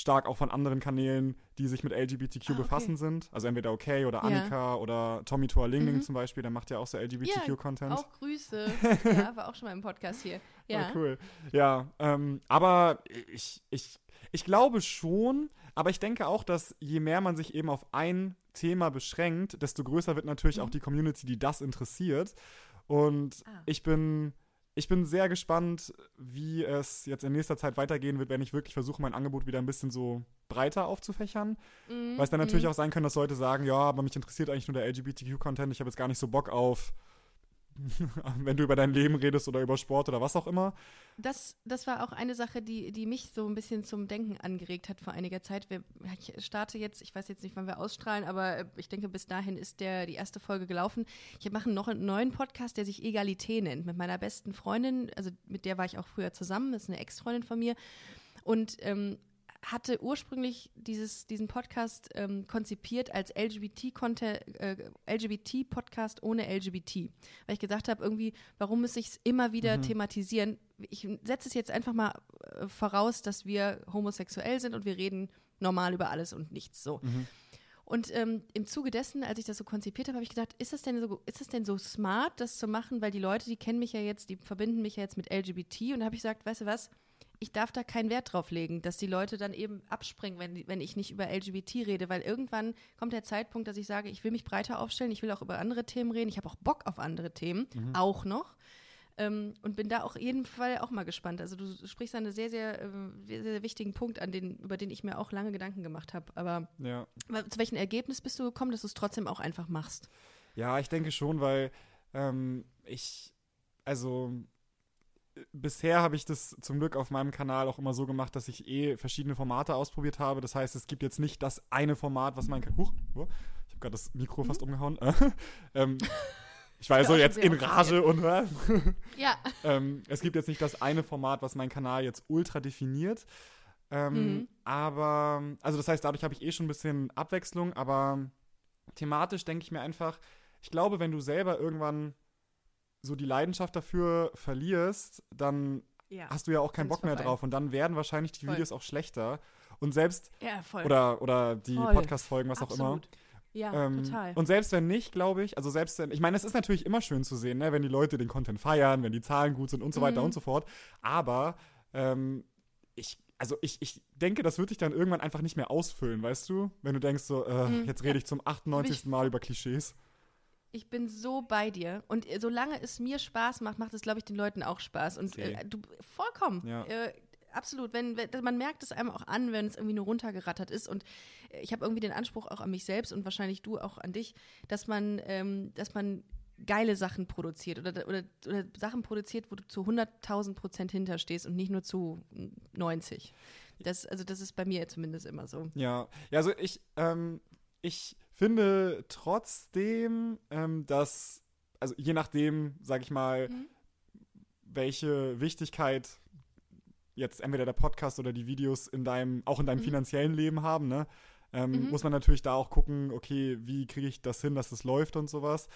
stark auch von anderen Kanälen, die sich mit LGBTQ Ah, okay. befassen sind. Also entweder Okay oder Ja. Annika oder Tommy Toa Ling Ling Mhm. zum Beispiel, der macht ja auch so LGBTQ-Content. Auch Grüße. ja, war auch schon mal im Podcast hier. Ja. Ah, cool. Ja, ähm, aber ich, ich, ich glaube schon, aber ich denke auch, dass je mehr man sich eben auf ein Thema beschränkt, desto größer wird natürlich Mhm. auch die Community, die das interessiert. Und Ah. ich bin. Ich bin sehr gespannt, wie es jetzt in nächster Zeit weitergehen wird, wenn ich wirklich versuche, mein Angebot wieder ein bisschen so breiter aufzufächern. Mhm. Weil es dann natürlich mhm. auch sein kann, dass Leute sagen, ja, aber mich interessiert eigentlich nur der LGBTQ-Content, ich habe jetzt gar nicht so Bock auf, wenn du über dein Leben redest oder über Sport oder was auch immer. Das, das war auch eine Sache, die, die mich so ein bisschen zum Denken angeregt hat vor einiger Zeit. Wir, ich starte jetzt, ich weiß jetzt nicht, wann wir ausstrahlen, aber äh, ich denke, bis dahin ist der, die erste Folge gelaufen. Ich mache noch einen neuen Podcast, der sich Egalité nennt, mit meiner besten Freundin, also mit der war ich auch früher zusammen, das ist eine Ex-Freundin von mir. Und ähm, hatte ursprünglich dieses, diesen Podcast ähm, konzipiert als LGBT-Podcast äh, LGBT ohne LGBT. Weil ich gedacht habe, irgendwie, warum muss ich es immer wieder Mhm. thematisieren? Ich setze es jetzt einfach mal äh, voraus, dass wir homosexuell sind und wir reden normal über alles und nichts so. Mhm. Und ähm, im Zuge dessen, als ich das so konzipiert habe, habe ich gedacht, ist das denn so, ist das denn so smart, das zu machen? Weil die Leute, die kennen mich ja jetzt, die verbinden mich ja jetzt mit LGBT. Und da habe ich gesagt, weißt du was, ich darf da keinen Wert drauf legen, dass die Leute dann eben abspringen, wenn, wenn ich nicht über LGBT rede, weil irgendwann kommt der Zeitpunkt, dass ich sage, ich will mich breiter aufstellen, ich will auch über andere Themen reden, ich habe auch Bock auf andere Themen, auch noch. Ähm, und bin da auch jeden Fall auch mal gespannt. Also du sprichst einen sehr, sehr, äh, sehr, sehr wichtigen Punkt an, den, über den ich mir auch lange Gedanken gemacht habe. Aber Ja. zu welchem Ergebnis bist du gekommen, dass du es trotzdem auch einfach machst? Ja, ich denke schon, weil ähm, ich, also bisher habe ich das zum Glück auf meinem Kanal auch immer so gemacht, dass ich eh verschiedene Formate ausprobiert habe. Das heißt, es gibt jetzt nicht das eine Format, was mein. Huch, ich habe gerade das Mikro fast umgehauen. ähm, ich war so auch jetzt in Rage und Ja. ähm, es gibt jetzt nicht das eine Format, was meinen Kanal jetzt ultra definiert. Ähm, Mhm. Aber, also das heißt, dadurch habe ich eh schon ein bisschen Abwechslung, aber thematisch denke ich mir einfach, ich glaube, wenn du selber irgendwann so die Leidenschaft dafür verlierst, dann Ja. hast du ja auch keinen Bock mehr vorbei. drauf und dann werden wahrscheinlich die Voll. Videos auch schlechter. Und selbst, ja, voll. oder, oder die. Podcast-Folgen, was auch immer. Absolut. Ja, Ähm, total. Und selbst wenn nicht, glaube ich, also selbst wenn, ich meine, es ist natürlich immer schön zu sehen, ne, wenn die Leute den Content feiern, wenn die Zahlen gut sind und so weiter Mhm. und so fort. Aber ähm, ich, also ich, ich denke, das wird dich dann irgendwann einfach nicht mehr ausfüllen, weißt du? Wenn du denkst so, äh, Mhm, jetzt rede ich zum 98. Mal über Klischees. Ich bin so bei dir. Und äh, solange es mir Spaß macht, macht es, glaube ich, den Leuten auch Spaß. Und äh, du vollkommen. Ja. Äh, absolut. Wenn, wenn, man merkt es einem auch an, wenn es irgendwie nur runtergerattert ist. Und äh, ich habe irgendwie den Anspruch auch an mich selbst und wahrscheinlich du auch an dich, dass man, ähm, dass man geile Sachen produziert oder, oder, oder Sachen produziert, wo du zu 100.000 Prozent hinterstehst und nicht nur zu 90. Das, also das ist bei mir zumindest immer so. Ja, ja also ich, ähm, ich finde trotzdem, ähm, dass, also je nachdem, sag ich mal, Mhm. welche Wichtigkeit jetzt entweder der Podcast oder die Videos in deinem, auch in deinem Mhm. finanziellen Leben haben, ne? Ähm, Mhm. Muss man natürlich da auch gucken, okay, wie kriege ich das hin, dass das läuft und sowas.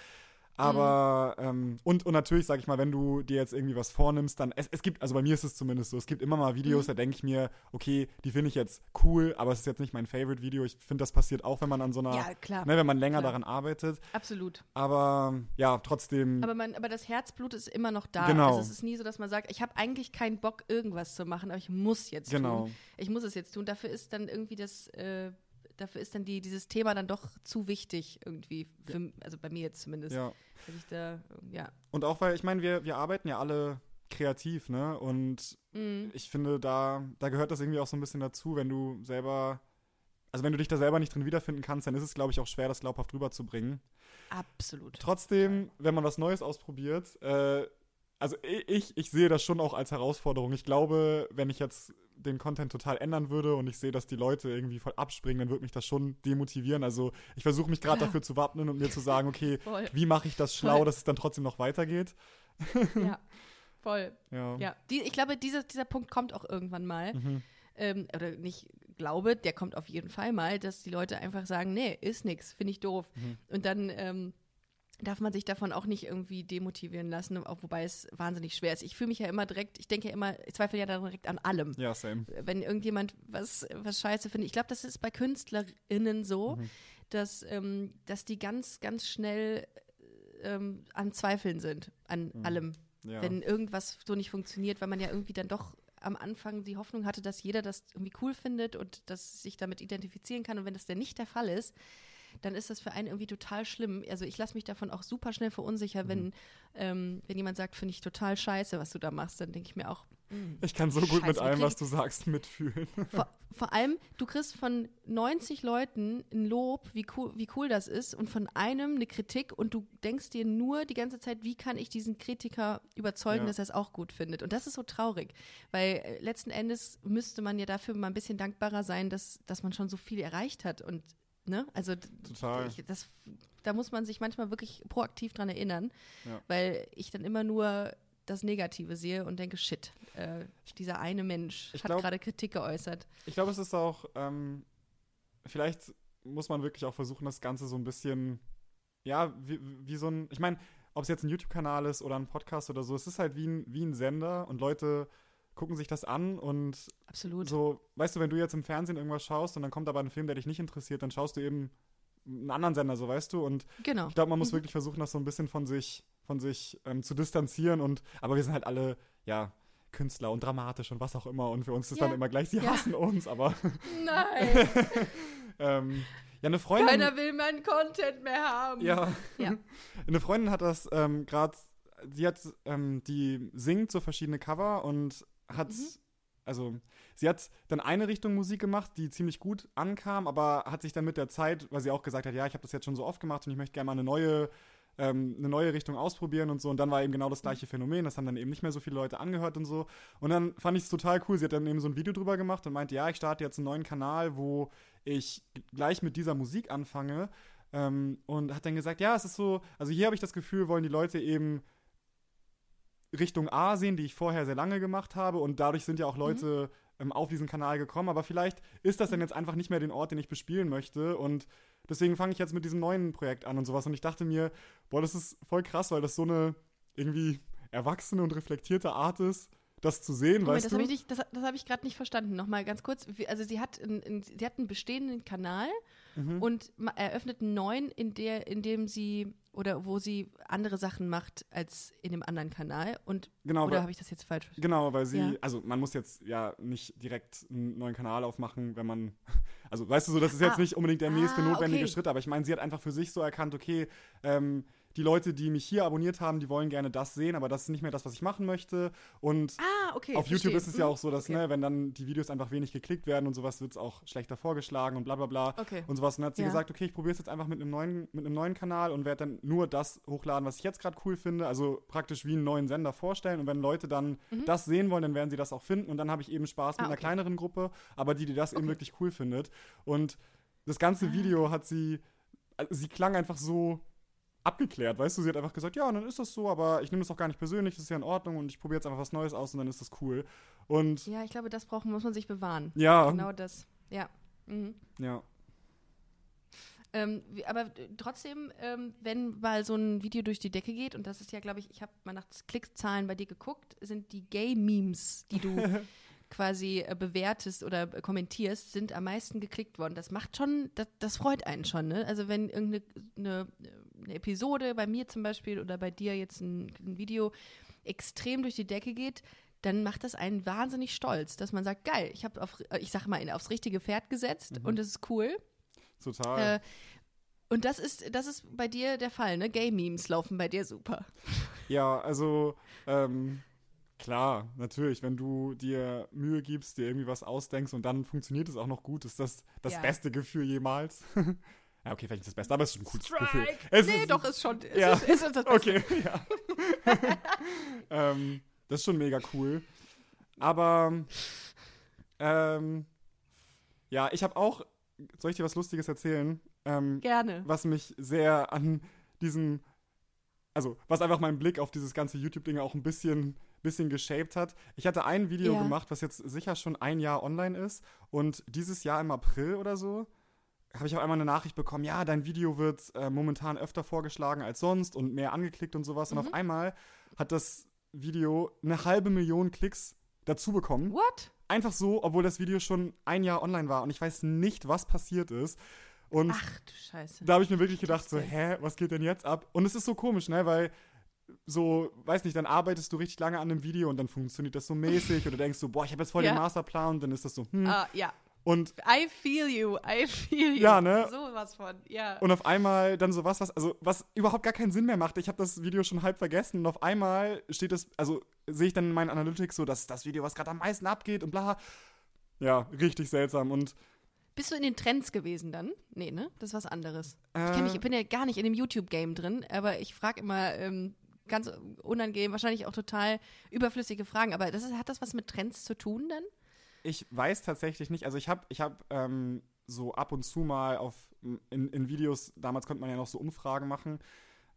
Aber, ähm, und, und natürlich, sag ich mal, wenn du dir jetzt irgendwie was vornimmst, dann, es, es gibt, also bei mir ist es zumindest so, es gibt immer mal Videos, Mhm. da denke ich mir, okay, die finde ich jetzt cool, aber es ist jetzt nicht mein Favorite-Video. Ich finde, das passiert auch, wenn man an so einer, Ja, klar. ne, wenn man länger Klar. daran arbeitet. Absolut. Aber ja, trotzdem. Aber, man, aber das Herzblut ist immer noch da. Genau. Also es ist nie so, dass man sagt, ich habe eigentlich keinen Bock, irgendwas zu machen, aber ich muss jetzt genau. tun. Ich muss es jetzt tun. Dafür ist dann irgendwie das, äh, dafür ist dann die, dieses Thema dann doch zu wichtig irgendwie. Für, Also bei mir jetzt zumindest. Ja. Da, ja. Und auch weil, ich meine, wir, wir arbeiten ja alle kreativ, ne? Und Mhm. ich finde, da, da gehört das irgendwie auch so ein bisschen dazu, wenn du selber, also wenn du dich da selber nicht drin wiederfinden kannst, dann ist es, glaube ich, auch schwer, das glaubhaft rüberzubringen. Absolut. Trotzdem, wenn man was Neues ausprobiert, äh, also ich, ich sehe das schon auch als Herausforderung. Ich glaube, wenn ich jetzt den Content total ändern würde und ich sehe, dass die Leute irgendwie voll abspringen, dann würde mich das schon demotivieren. Also ich versuche mich gerade Ja. dafür zu wappnen und mir zu sagen, okay, Voll. wie mache ich das schlau, Voll. dass es dann trotzdem noch weitergeht. ja. Voll. Ja. Ja. Die, ich glaube, dieser, dieser Punkt kommt auch irgendwann mal. Mhm. ähm, oder nicht glaube, der kommt auf jeden Fall mal, dass die Leute einfach sagen, nee, ist nix, finde ich doof. Mhm. Und dann ähm, darf man sich davon auch nicht irgendwie demotivieren lassen, auch wobei es wahnsinnig schwer ist. Ich fühle mich ja immer direkt, ich denke ja immer, ich zweifle ja direkt an allem. Ja, same. Wenn irgendjemand was, was scheiße findet. Ich glaube, das ist bei KünstlerInnen so, Mhm. dass, ähm, dass die ganz, ganz schnell ähm, an Zweifeln sind, an Mhm. allem Ja. wenn irgendwas so nicht funktioniert, weil man ja irgendwie dann doch am Anfang die Hoffnung hatte, dass jeder das irgendwie cool findet und dass sich damit identifizieren kann. Und wenn das dann nicht der Fall ist, dann ist das für einen irgendwie total schlimm. Also ich lasse mich davon auch super schnell verunsichern, wenn, ähm, wenn jemand sagt, finde ich total scheiße, was du da machst, dann denke ich mir auch, mm, ich kann so gut mit Scheiße, wir allem, was du sagst, mitfühlen. vor, vor allem, du kriegst von 90 Leuten ein Lob, wie cool, wie cool das ist, und von einem eine Kritik und du denkst dir nur die ganze Zeit, wie kann ich diesen Kritiker überzeugen, Ja. dass er es auch gut findet. Und das ist so traurig, weil äh, letzten Endes müsste man ja dafür mal ein bisschen dankbarer sein, dass, dass man schon so viel erreicht hat. Und, ne, also Total. ich, das, da muss man sich manchmal wirklich proaktiv dran erinnern, Ja. weil ich dann immer nur das Negative sehe und denke, shit, äh, dieser eine Mensch Ich hat gerade Kritik geäußert. Ich glaube, es ist auch, ähm, vielleicht muss man wirklich auch versuchen, das Ganze so ein bisschen, ja, wie, wie so ein, ich meine, ob es jetzt ein YouTube-Kanal ist oder ein Podcast oder so, es ist halt wie ein, wie ein Sender und Leute gucken sich das an und Absolut. so, weißt du, wenn du jetzt im Fernsehen irgendwas schaust und dann kommt aber ein Film, der dich nicht interessiert, dann schaust du eben einen anderen Sender, so weißt du, und Genau. ich glaube, man muss Mhm. wirklich versuchen, das so ein bisschen von sich, von sich ähm, zu distanzieren und, aber wir sind halt alle, ja, Künstler und dramatisch und was auch immer und für uns ist Ja. dann immer gleich, sie Ja. hassen uns, aber Nein, ähm, ja, eine Freundin. keiner will meinen Content mehr haben. Ja. Ja. Eine Freundin hat das ähm, gerade, sie hat, ähm, die singt so verschiedene Cover und hat, Mhm. also sie hat dann eine Richtung Musik gemacht, die ziemlich gut ankam, aber hat sich dann mit der Zeit, weil sie auch gesagt hat, ja, ich habe das jetzt schon so oft gemacht und ich möchte gerne mal eine neue ähm, eine neue Richtung ausprobieren und so. Und dann war eben genau das gleiche Phänomen. Das haben dann eben nicht mehr so viele Leute angehört und so. Und dann fand ich es total cool. Sie hat dann eben so ein Video drüber gemacht und meinte, ja, ich starte jetzt einen neuen Kanal, wo ich gleich mit dieser Musik anfange. Ähm, und hat dann gesagt, ja, es ist so, also hier habe ich das Gefühl, wollen die Leute eben Richtung A sehen, die ich vorher sehr lange gemacht habe. Und dadurch sind ja auch Leute mhm. ähm, auf diesen Kanal gekommen. Aber vielleicht ist das dann jetzt einfach nicht mehr den Ort, den ich bespielen möchte. Und deswegen fange ich jetzt mit diesem neuen Projekt an und sowas. Und ich dachte mir, boah, das ist voll krass, weil das so eine irgendwie erwachsene und reflektierte Art ist, das zu sehen, Moment, weißt das du? Hab ich nicht, das, das habe ich gerade nicht verstanden. Nochmal ganz kurz. Also sie hat, in, in, sie hat einen bestehenden Kanal mhm. und eröffnet einen neuen, in, der, in dem sie oder wo sie andere Sachen macht als in dem anderen Kanal. Und genau, oder habe ich das jetzt falsch verstanden? Genau, weil sie, ja. also man muss jetzt ja nicht direkt einen neuen Kanal aufmachen, wenn man, also weißt du so, das ist jetzt ah, nicht unbedingt der nächste ah, notwendige okay. Schritt, aber ich meine, sie hat einfach für sich so erkannt, okay, ähm, die Leute, die mich hier abonniert haben, die wollen gerne das sehen, aber das ist nicht mehr das, was ich machen möchte. Und ah, okay, auf YouTube ist es ja mhm. auch so, dass, okay. ne, wenn dann die Videos einfach wenig geklickt werden und sowas, wird es auch schlechter vorgeschlagen und bla bla bla okay. und sowas. Und dann hat sie ja. gesagt, okay, ich probiere es jetzt einfach mit einem neuen, mit einem neuen Kanal und werde dann nur das hochladen, was ich jetzt gerade cool finde. Also praktisch wie einen neuen Sender vorstellen. Und wenn Leute dann mhm. das sehen wollen, dann werden sie das auch finden. Und dann habe ich eben Spaß mit ah, einer kleineren Gruppe, aber die, die das eben wirklich cool findet. Und das ganze ah. Video hat sie, sie klang einfach so abgeklärt, weißt du? Sie hat einfach gesagt, ja, dann ist das so, aber ich nehme das auch gar nicht persönlich, das ist ja in Ordnung und ich probiere jetzt einfach was Neues aus und dann ist das cool. Und ja, ich glaube, das braucht, muss man sich bewahren. Ja. Genau das. Ja. Mhm. Ja. Ähm, aber trotzdem, ähm, wenn mal so ein Video durch die Decke geht, und das ist ja, glaube ich, ich habe mal nach Klickzahlen bei dir geguckt, sind die Gay-Memes, die du quasi äh, bewertest oder kommentierst, sind am meisten geklickt worden. Das macht schon, das, das freut einen schon, ne? Also wenn irgendeine eine, eine Episode, bei mir zum Beispiel oder bei dir jetzt ein, ein Video, extrem durch die Decke geht, dann macht das einen wahnsinnig stolz, dass man sagt, geil, ich habe auf, ich sag mal, aufs richtige Pferd gesetzt mhm. und das ist cool. Total. Äh, und das ist, das ist bei dir der Fall, ne? Gay-Memes laufen bei dir super. Ja, also ähm, klar, natürlich, wenn du dir Mühe gibst, dir irgendwie was ausdenkst und dann funktioniert es auch noch gut, ist das das ja. beste Gefühl jemals. Ja, okay, vielleicht nicht das Beste, aber es ist ein cooles Strike. Gefühl. Es nee, ist, doch, ist schon. Es ja. ist, ist das Beste. Okay, ja. ähm, das ist schon mega cool. Aber, ähm, ja, ich habe auch, soll ich dir was Lustiges erzählen? Ähm, Gerne. Was mich sehr an diesem, also, was einfach meinen Blick auf dieses ganze YouTube-Ding auch ein bisschen bisschen geshaped hat. Ich hatte ein Video ja. gemacht, was jetzt sicher schon ein Jahr online ist. Und dieses Jahr im April oder so habe ich auch einmal eine Nachricht bekommen, ja, dein Video wird äh, momentan öfter vorgeschlagen als sonst und mehr angeklickt und sowas. Mhm. Und auf einmal hat das Video eine halbe Million Klicks dazu bekommen. What? Einfach so, obwohl das Video schon ein Jahr online war und ich weiß nicht, was passiert ist. Und Ach du Scheiße. Da habe ich mir wirklich gedacht, so, hä, was geht denn jetzt ab? Und es ist so komisch, ne, weil so, weiß nicht, dann arbeitest du richtig lange an einem Video und dann funktioniert das so mäßig oder denkst du, boah, ich habe jetzt voll ja. den Masterplan und dann ist das so, hm. Uh, ja. Und I feel you, I feel you. Ja, ne? So was von, ja. Und auf einmal dann so was, was, also was überhaupt gar keinen Sinn mehr macht. Ich habe das Video schon halb vergessen und auf einmal steht es, also sehe ich dann in meinen Analytics so, dass das Video, was gerade am meisten abgeht und bla. Ja, richtig seltsam und bist du in den Trends gewesen dann? Nee, ne? Das ist was anderes. Äh, ich, mich, ich, bin ja gar nicht in dem YouTube-Game drin, aber ich frage immer ähm, ganz unangenehm, wahrscheinlich auch total überflüssige Fragen. Aber das ist, hat das was mit Trends zu tun dann? Ich weiß tatsächlich nicht. Also ich habe ich hab, ähm, so ab und zu mal auf in, in, Videos, damals konnte man ja noch so Umfragen machen.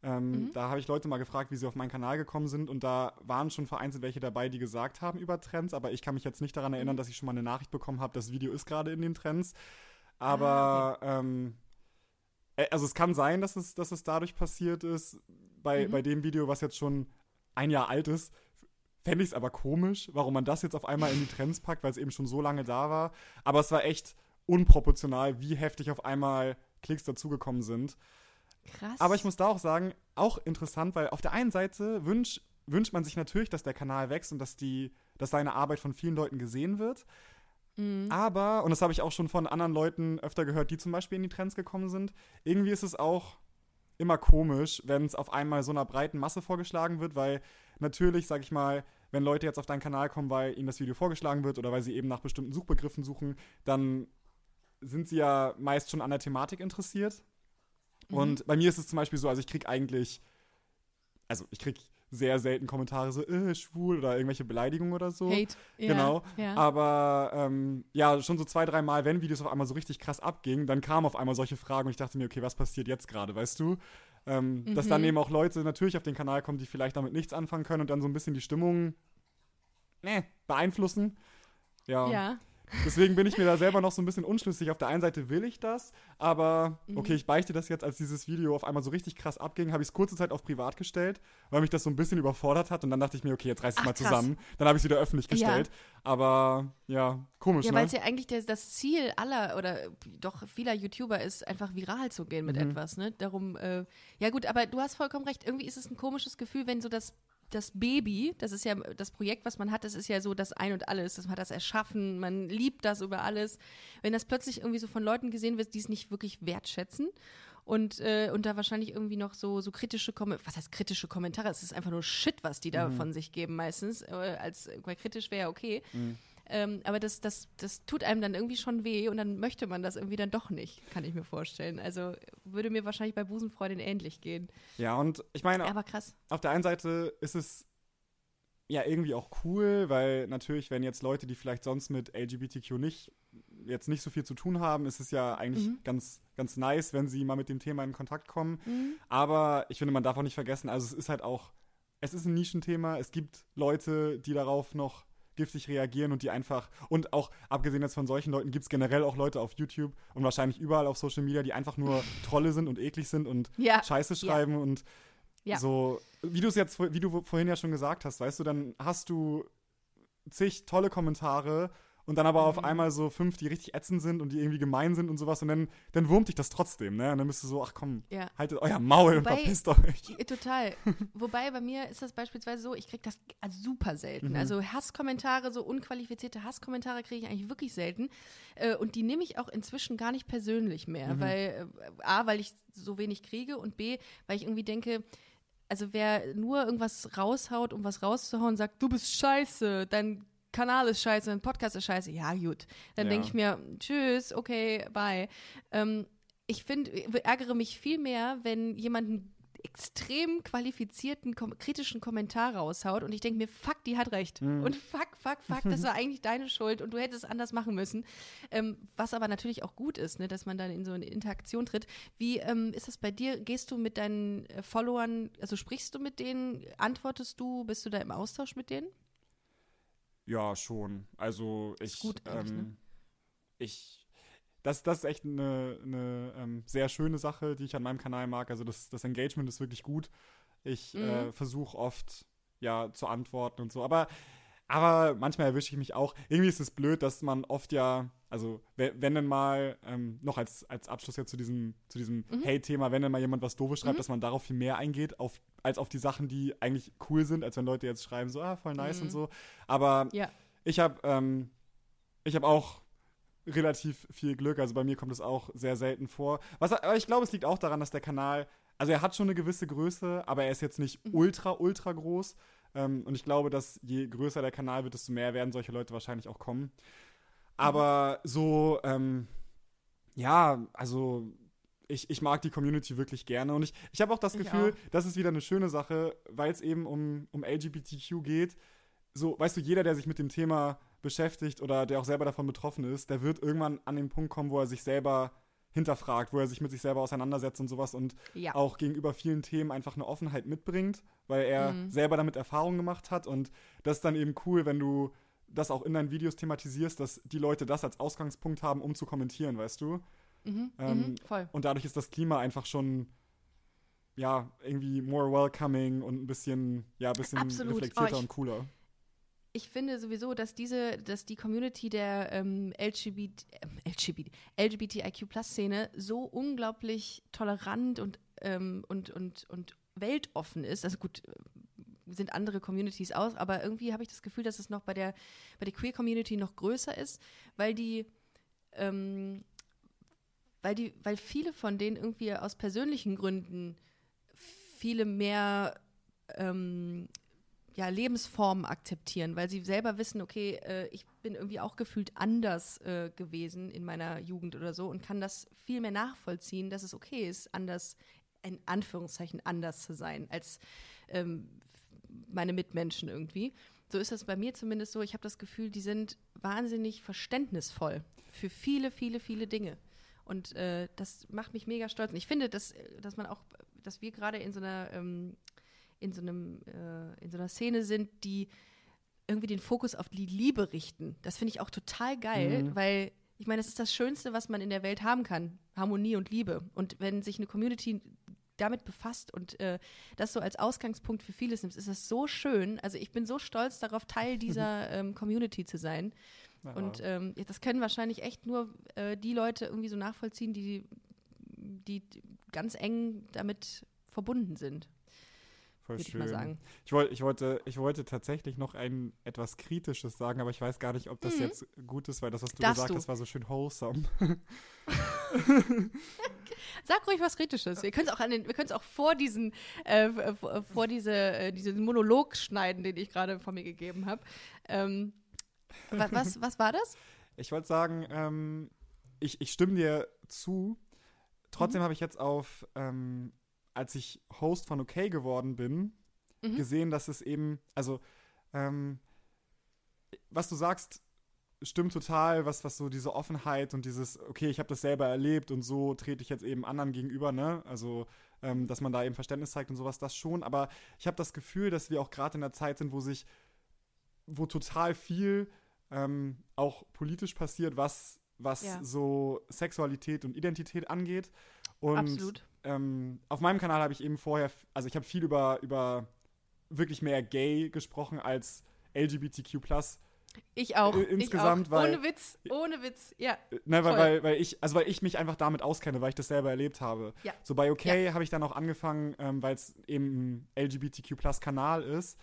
Ähm, mhm. Da habe ich Leute mal gefragt, wie sie auf meinen Kanal gekommen sind und da waren schon vereinzelt welche dabei, die gesagt haben über Trends, aber ich kann mich jetzt nicht daran mhm. erinnern, dass ich schon mal eine Nachricht bekommen habe, das Video ist gerade in den Trends. Aber ah, okay. ähm, äh, also es kann sein, dass es, dass es dadurch passiert ist, bei, mhm. bei dem Video, was jetzt schon ein Jahr alt ist, Fände ich es aber komisch, warum man das jetzt auf einmal in die Trends packt, weil es eben schon so lange da war. Aber es war echt unproportional, wie heftig auf einmal Klicks dazugekommen sind. Krass. Aber ich muss da auch sagen, auch interessant, weil auf der einen Seite wünsch, wünscht man sich natürlich, dass der Kanal wächst und dass, die, dass seine Arbeit von vielen Leuten gesehen wird. Mhm. Aber, und das habe ich auch schon von anderen Leuten öfter gehört, die zum Beispiel in die Trends gekommen sind, irgendwie ist es auch immer komisch, wenn es auf einmal so einer breiten Masse vorgeschlagen wird, weil natürlich, sag ich mal, wenn Leute jetzt auf deinen Kanal kommen, weil ihnen das Video vorgeschlagen wird oder weil sie eben nach bestimmten Suchbegriffen suchen, dann sind sie ja meist schon an der Thematik interessiert. Und bei mir ist es zum Beispiel so, also ich krieg eigentlich, also ich krieg sehr selten Kommentare so, äh, schwul oder irgendwelche Beleidigungen oder so. Hate. Genau. Ja. Aber ähm, ja, schon so zwei, drei Mal, wenn Videos auf einmal so richtig krass abgingen, dann kamen auf einmal solche Fragen und ich dachte mir, okay, was passiert jetzt gerade, weißt du? Ähm, Dass dann Mhm. eben auch Leute natürlich auf den Kanal kommen, die vielleicht damit nichts anfangen können und dann so ein bisschen die Stimmung ne, beeinflussen. Ja. ja. Deswegen bin ich mir da selber noch so ein bisschen unschlüssig. Auf der einen Seite will ich das, aber Mhm. okay, ich beichte das jetzt, als dieses Video auf einmal so richtig krass abging, habe ich es kurze Zeit auf privat gestellt, weil mich das so ein bisschen überfordert hat und dann dachte ich mir, okay, jetzt reiß ich Ach, mal krass. zusammen. Dann habe ich es wieder öffentlich Ja. gestellt. Aber ja, komisch, Ja, weil ne? es ja eigentlich der, das Ziel aller oder doch vieler YouTuber ist, einfach viral zu gehen mit Mhm. etwas, ne? Darum, äh, ja gut, aber du hast vollkommen recht. Irgendwie ist es ein komisches Gefühl, wenn so das, das Baby, das ist ja das Projekt, was man hat, das ist ja so das Ein und Alles. Das man hat das erschaffen, man liebt das über alles. Wenn das plötzlich irgendwie so von Leuten gesehen wird, die es nicht wirklich wertschätzen und, äh, und da wahrscheinlich irgendwie noch so, so kritische Kommentare, was heißt kritische Kommentare? Es ist einfach nur Shit, was die da von sich geben meistens. Äh, als, weil kritisch wäre ja okay. Ähm, aber das, das, das tut einem dann irgendwie schon weh und dann möchte man das irgendwie dann doch nicht, kann ich mir vorstellen. Also würde mir wahrscheinlich bei Busenfreundin ähnlich gehen. Ja, und ich meine, Aber krass. auf der einen Seite ist es ja irgendwie auch cool, weil natürlich, wenn jetzt Leute, die vielleicht sonst mit LGBTQ nicht jetzt nicht so viel zu tun haben, ist es ja eigentlich Mhm. ganz ganz nice, wenn sie mal mit dem Thema in Kontakt kommen. Mhm. Aber ich finde, man darf auch nicht vergessen, also es ist halt auch, es ist ein Nischenthema. Es gibt Leute, die darauf noch giftig reagieren und die einfach, und auch abgesehen jetzt von solchen Leuten, gibt es generell auch Leute auf YouTube und wahrscheinlich überall auf Social Media, die einfach nur Trolle sind und eklig sind und Ja. Scheiße schreiben und Ja. so, wie du es jetzt, wie du vorhin ja schon gesagt hast, weißt du, dann hast du zig tolle Kommentare und dann aber auf Mhm. einmal so fünf, die richtig ätzend sind und die irgendwie gemein sind und sowas und dann, dann wurmt dich das trotzdem, ne? Und dann bist du so, ach komm, Ja. haltet euer Maul und Wobei- verpisst euch. Total. Wobei bei mir ist das beispielsweise so, ich kriege das also super selten. Mhm. Also Hasskommentare, so unqualifizierte Hasskommentare kriege ich eigentlich wirklich selten. Äh, und die nehme ich auch inzwischen gar nicht persönlich mehr. Mhm. Weil äh, A, weil ich so wenig kriege und B, weil ich irgendwie denke, also wer nur irgendwas raushaut, um was rauszuhauen, sagt, du bist scheiße, dein Kanal ist scheiße, dein Podcast ist scheiße, ja gut. Dann Ja. denke ich mir, tschüss, okay, bye. Ähm, ich finde, ärgere mich viel mehr, wenn jemand einen extrem qualifizierten, kom kritischen Kommentar raushaut und ich denke mir, fuck, die hat recht. Und fuck, fuck, fuck, das war eigentlich deine Schuld und du hättest es anders machen müssen. Ähm, was aber natürlich auch gut ist, ne, dass man dann in so eine Interaktion tritt. Wie ähm, ist das bei dir? Gehst du mit deinen äh, Followern, also sprichst du mit denen, antwortest du, bist du da im Austausch mit denen? Ja, schon. Also ich, gut eigentlich, ähm, ne? ich, das, das ist echt eine, eine ähm, sehr schöne Sache, die ich an meinem Kanal mag. Also das, das Engagement ist wirklich gut. Ich äh, Mhm. versuche oft, ja, zu antworten und so. Aber, aber manchmal erwische ich mich auch. Irgendwie ist es blöd, dass man oft ja, also we- wenn dann mal, ähm, noch als, als Abschluss jetzt zu diesem, zu diesem Mhm. Hate-Thema, wenn dann mal jemand was Doofes schreibt, Mhm. dass man darauf viel mehr eingeht, auf, als auf die Sachen, die eigentlich cool sind, als wenn Leute jetzt schreiben, so, ah, voll nice Mhm. und so. Aber Ja. ich habe ähm, ich habe auch relativ viel Glück. Also bei mir kommt es auch sehr selten vor. Was, aber ich glaube, es liegt auch daran, dass der Kanal, also er hat schon eine gewisse Größe, aber er ist jetzt nicht Mhm. ultra, ultra groß. Ähm, und ich glaube, dass je größer der Kanal wird, desto mehr werden solche Leute wahrscheinlich auch kommen. Aber so, ähm, ja, also ich, ich mag die Community wirklich gerne. Und ich, ich habe auch das Ich Gefühl, auch. das ist wieder eine schöne Sache, weil es eben um, um LGBTQ geht. So, weißt du, jeder, der sich mit dem Thema beschäftigt oder der auch selber davon betroffen ist, der wird irgendwann an den Punkt kommen, wo er sich selber hinterfragt, wo er sich mit sich selber auseinandersetzt und sowas und Ja. auch gegenüber vielen Themen einfach eine Offenheit mitbringt, weil er Mhm. selber damit Erfahrungen gemacht hat. Und das ist dann eben cool, wenn du das auch in deinen Videos thematisierst, dass die Leute das als Ausgangspunkt haben, um zu kommentieren, weißt du? Mhm. Ähm, mhm. Voll. Und dadurch ist das Klima einfach schon ja, irgendwie more welcoming und ein bisschen, ja, ein bisschen Absolut. reflektierter Oh, ich- und cooler. ich finde sowieso, dass diese, dass die Community der ähm, LGBT, ähm, LGBT, LGBTIQ-Plus-Szene so unglaublich tolerant und, ähm, und, und, und weltoffen ist. Also gut, sind andere Communities aus, aber irgendwie habe ich das Gefühl, dass es noch bei der, bei der Queer-Community noch größer ist, weil die, ähm, weil die, weil viele von denen irgendwie aus persönlichen Gründen viele mehr ähm, ja, Lebensformen akzeptieren, weil sie selber wissen, okay, äh, ich bin irgendwie auch gefühlt anders äh, gewesen in meiner Jugend oder so und kann das viel mehr nachvollziehen, dass es okay ist, anders, in Anführungszeichen, anders zu sein als ähm, meine Mitmenschen irgendwie. So ist das bei mir zumindest so. Ich habe das Gefühl, die sind wahnsinnig verständnisvoll für viele, viele, viele Dinge. Und äh, das macht mich mega stolz. Und ich finde, dass, dass man auch, dass wir gerade in so einer ähm, in so einem äh, in so einer Szene sind, die irgendwie den Fokus auf die Liebe richten. Das finde ich auch total geil, Mhm. weil ich meine, das ist das Schönste, was man in der Welt haben kann. Harmonie und Liebe. Und wenn sich eine Community damit befasst und äh, das so als Ausgangspunkt für vieles nimmt, ist das so schön. Also ich bin so stolz darauf, Teil dieser ähm, Community zu sein. Ja. Und ähm, das können wahrscheinlich echt nur äh, die Leute irgendwie so nachvollziehen, die, die ganz eng damit verbunden sind, Voll würde ich mal sagen. Ich, woll, ich, wollte, ich wollte tatsächlich noch ein etwas Kritisches sagen, aber ich weiß gar nicht, ob das Mhm. jetzt gut ist, weil das, was du Darfst gesagt du. hast, war so schön wholesome. Sag ruhig was Kritisches. Wir können es auch, an den- wir können's auch vor diesen, äh, vor diese, äh, diesen Monolog schneiden, den ich gerade von mir gegeben habe. Ähm, wa- was, was war das? Ich wollte sagen, ähm, ich, ich stimme dir zu. Trotzdem Mhm. habe ich jetzt auf, ähm, als ich Host von OK geworden bin, Mhm. gesehen, dass es eben, also, ähm, was du sagst, stimmt total, was, was so diese Offenheit und dieses, okay, ich habe das selber erlebt und so trete ich jetzt eben anderen gegenüber, ne? Also, ähm, dass man da eben Verständnis zeigt und sowas, das schon. Aber ich habe das Gefühl, dass wir auch gerade in der Zeit sind, wo sich, wo total viel ähm, auch politisch passiert, was, was Ja. so Sexualität und Identität angeht. Und Absolut. ähm, auf meinem Kanal habe ich eben vorher, also ich habe viel über, über wirklich mehr gay gesprochen als LGBTQ+. Ich auch. insgesamt, ich auch. weil- Ohne Witz, ohne Witz. Ja. Ne, weil, weil, weil ich, also weil ich mich einfach damit auskenne, weil ich das selber erlebt habe. Ja. So bei OK habe ich dann auch angefangen, ähm, weil es eben ein LGBTQ-Kanal ist,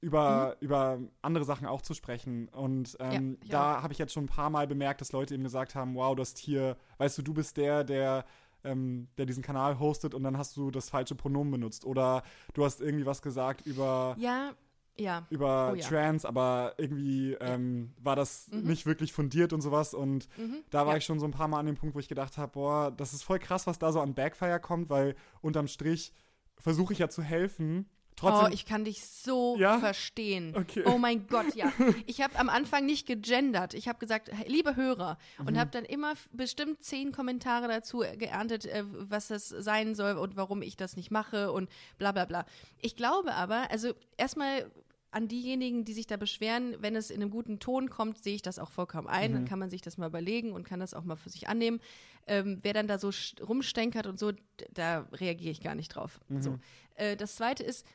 über, über andere Sachen auch zu sprechen. Und ähm, Mhm. Ja, da habe ich jetzt schon ein paar Mal bemerkt, dass Leute eben gesagt haben, wow, du hast hier, weißt du, du bist der, der ähm, der diesen Kanal hostet und dann hast du das falsche Pronomen benutzt. Oder du hast irgendwie was gesagt über Ja, ja. über Oh ja. Trans, aber irgendwie ähm, war das Mhm. nicht wirklich fundiert und sowas. Und Mhm. da war ja. ich schon so ein paar Mal an dem Punkt, wo ich gedacht habe, boah, das ist voll krass, was da so an Backfire kommt, weil unterm Strich versuche ich ja zu helfen. Trotzdem, oh, ich kann dich so Ja? verstehen. Okay. Oh mein Gott, ja. Ich habe am Anfang nicht gegendert. Ich habe gesagt, liebe Hörer, Mhm. und habe dann immer bestimmt zehn Kommentare dazu geerntet, äh, was das sein soll und warum ich das nicht mache und bla bla bla. Ich glaube aber, also erstmal an diejenigen, die sich da beschweren, wenn es in einem guten Ton kommt, sehe ich das auch vollkommen ein. Dann kann man sich das mal überlegen und kann das auch mal für sich annehmen. Ähm, wer dann da so rumstenkert und so, da reagiere ich gar nicht drauf. So. Äh, das zweite ist,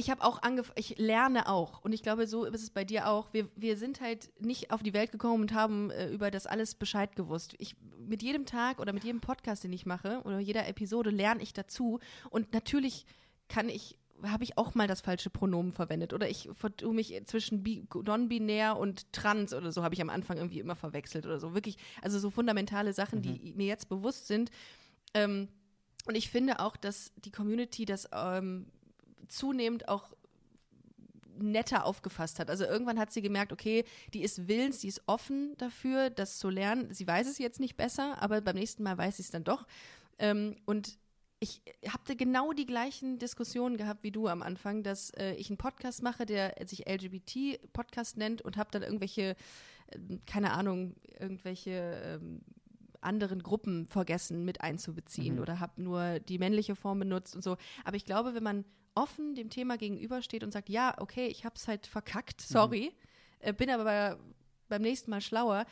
ich habe auch angefangen, ich lerne auch. Und ich glaube, so ist es bei dir auch. Wir, wir sind halt nicht auf die Welt gekommen und haben äh, über das alles Bescheid gewusst. Ich, mit jedem Tag oder mit jedem Podcast, den ich mache, oder jeder Episode lerne ich dazu. Und natürlich kann ich, habe ich auch mal das falsche Pronomen verwendet. Oder ich vertue mich zwischen bi- non-binär und trans oder so, habe ich am Anfang irgendwie immer verwechselt oder so. Wirklich, also so fundamentale Sachen, die mir jetzt bewusst sind. Ähm, und ich finde auch, dass die Community das ähm, zunehmend auch netter aufgefasst hat. Also irgendwann hat sie gemerkt, okay, die ist willens, die ist offen dafür, das zu lernen. Sie weiß es jetzt nicht besser, aber beim nächsten Mal weiß sie es dann doch. Ähm, und ich habe genau die gleichen Diskussionen gehabt wie du am Anfang, dass äh, ich einen Podcast mache, der sich LGBT-Podcast nennt und habe dann irgendwelche, ähm, keine Ahnung, irgendwelche ähm, anderen Gruppen vergessen mit einzubeziehen Mhm. oder habe nur die männliche Form benutzt und so. Aber ich glaube, wenn man offen dem Thema gegenübersteht und sagt, ja, okay, ich habe es halt verkackt, sorry, äh, bin aber beim nächsten Mal schlauer,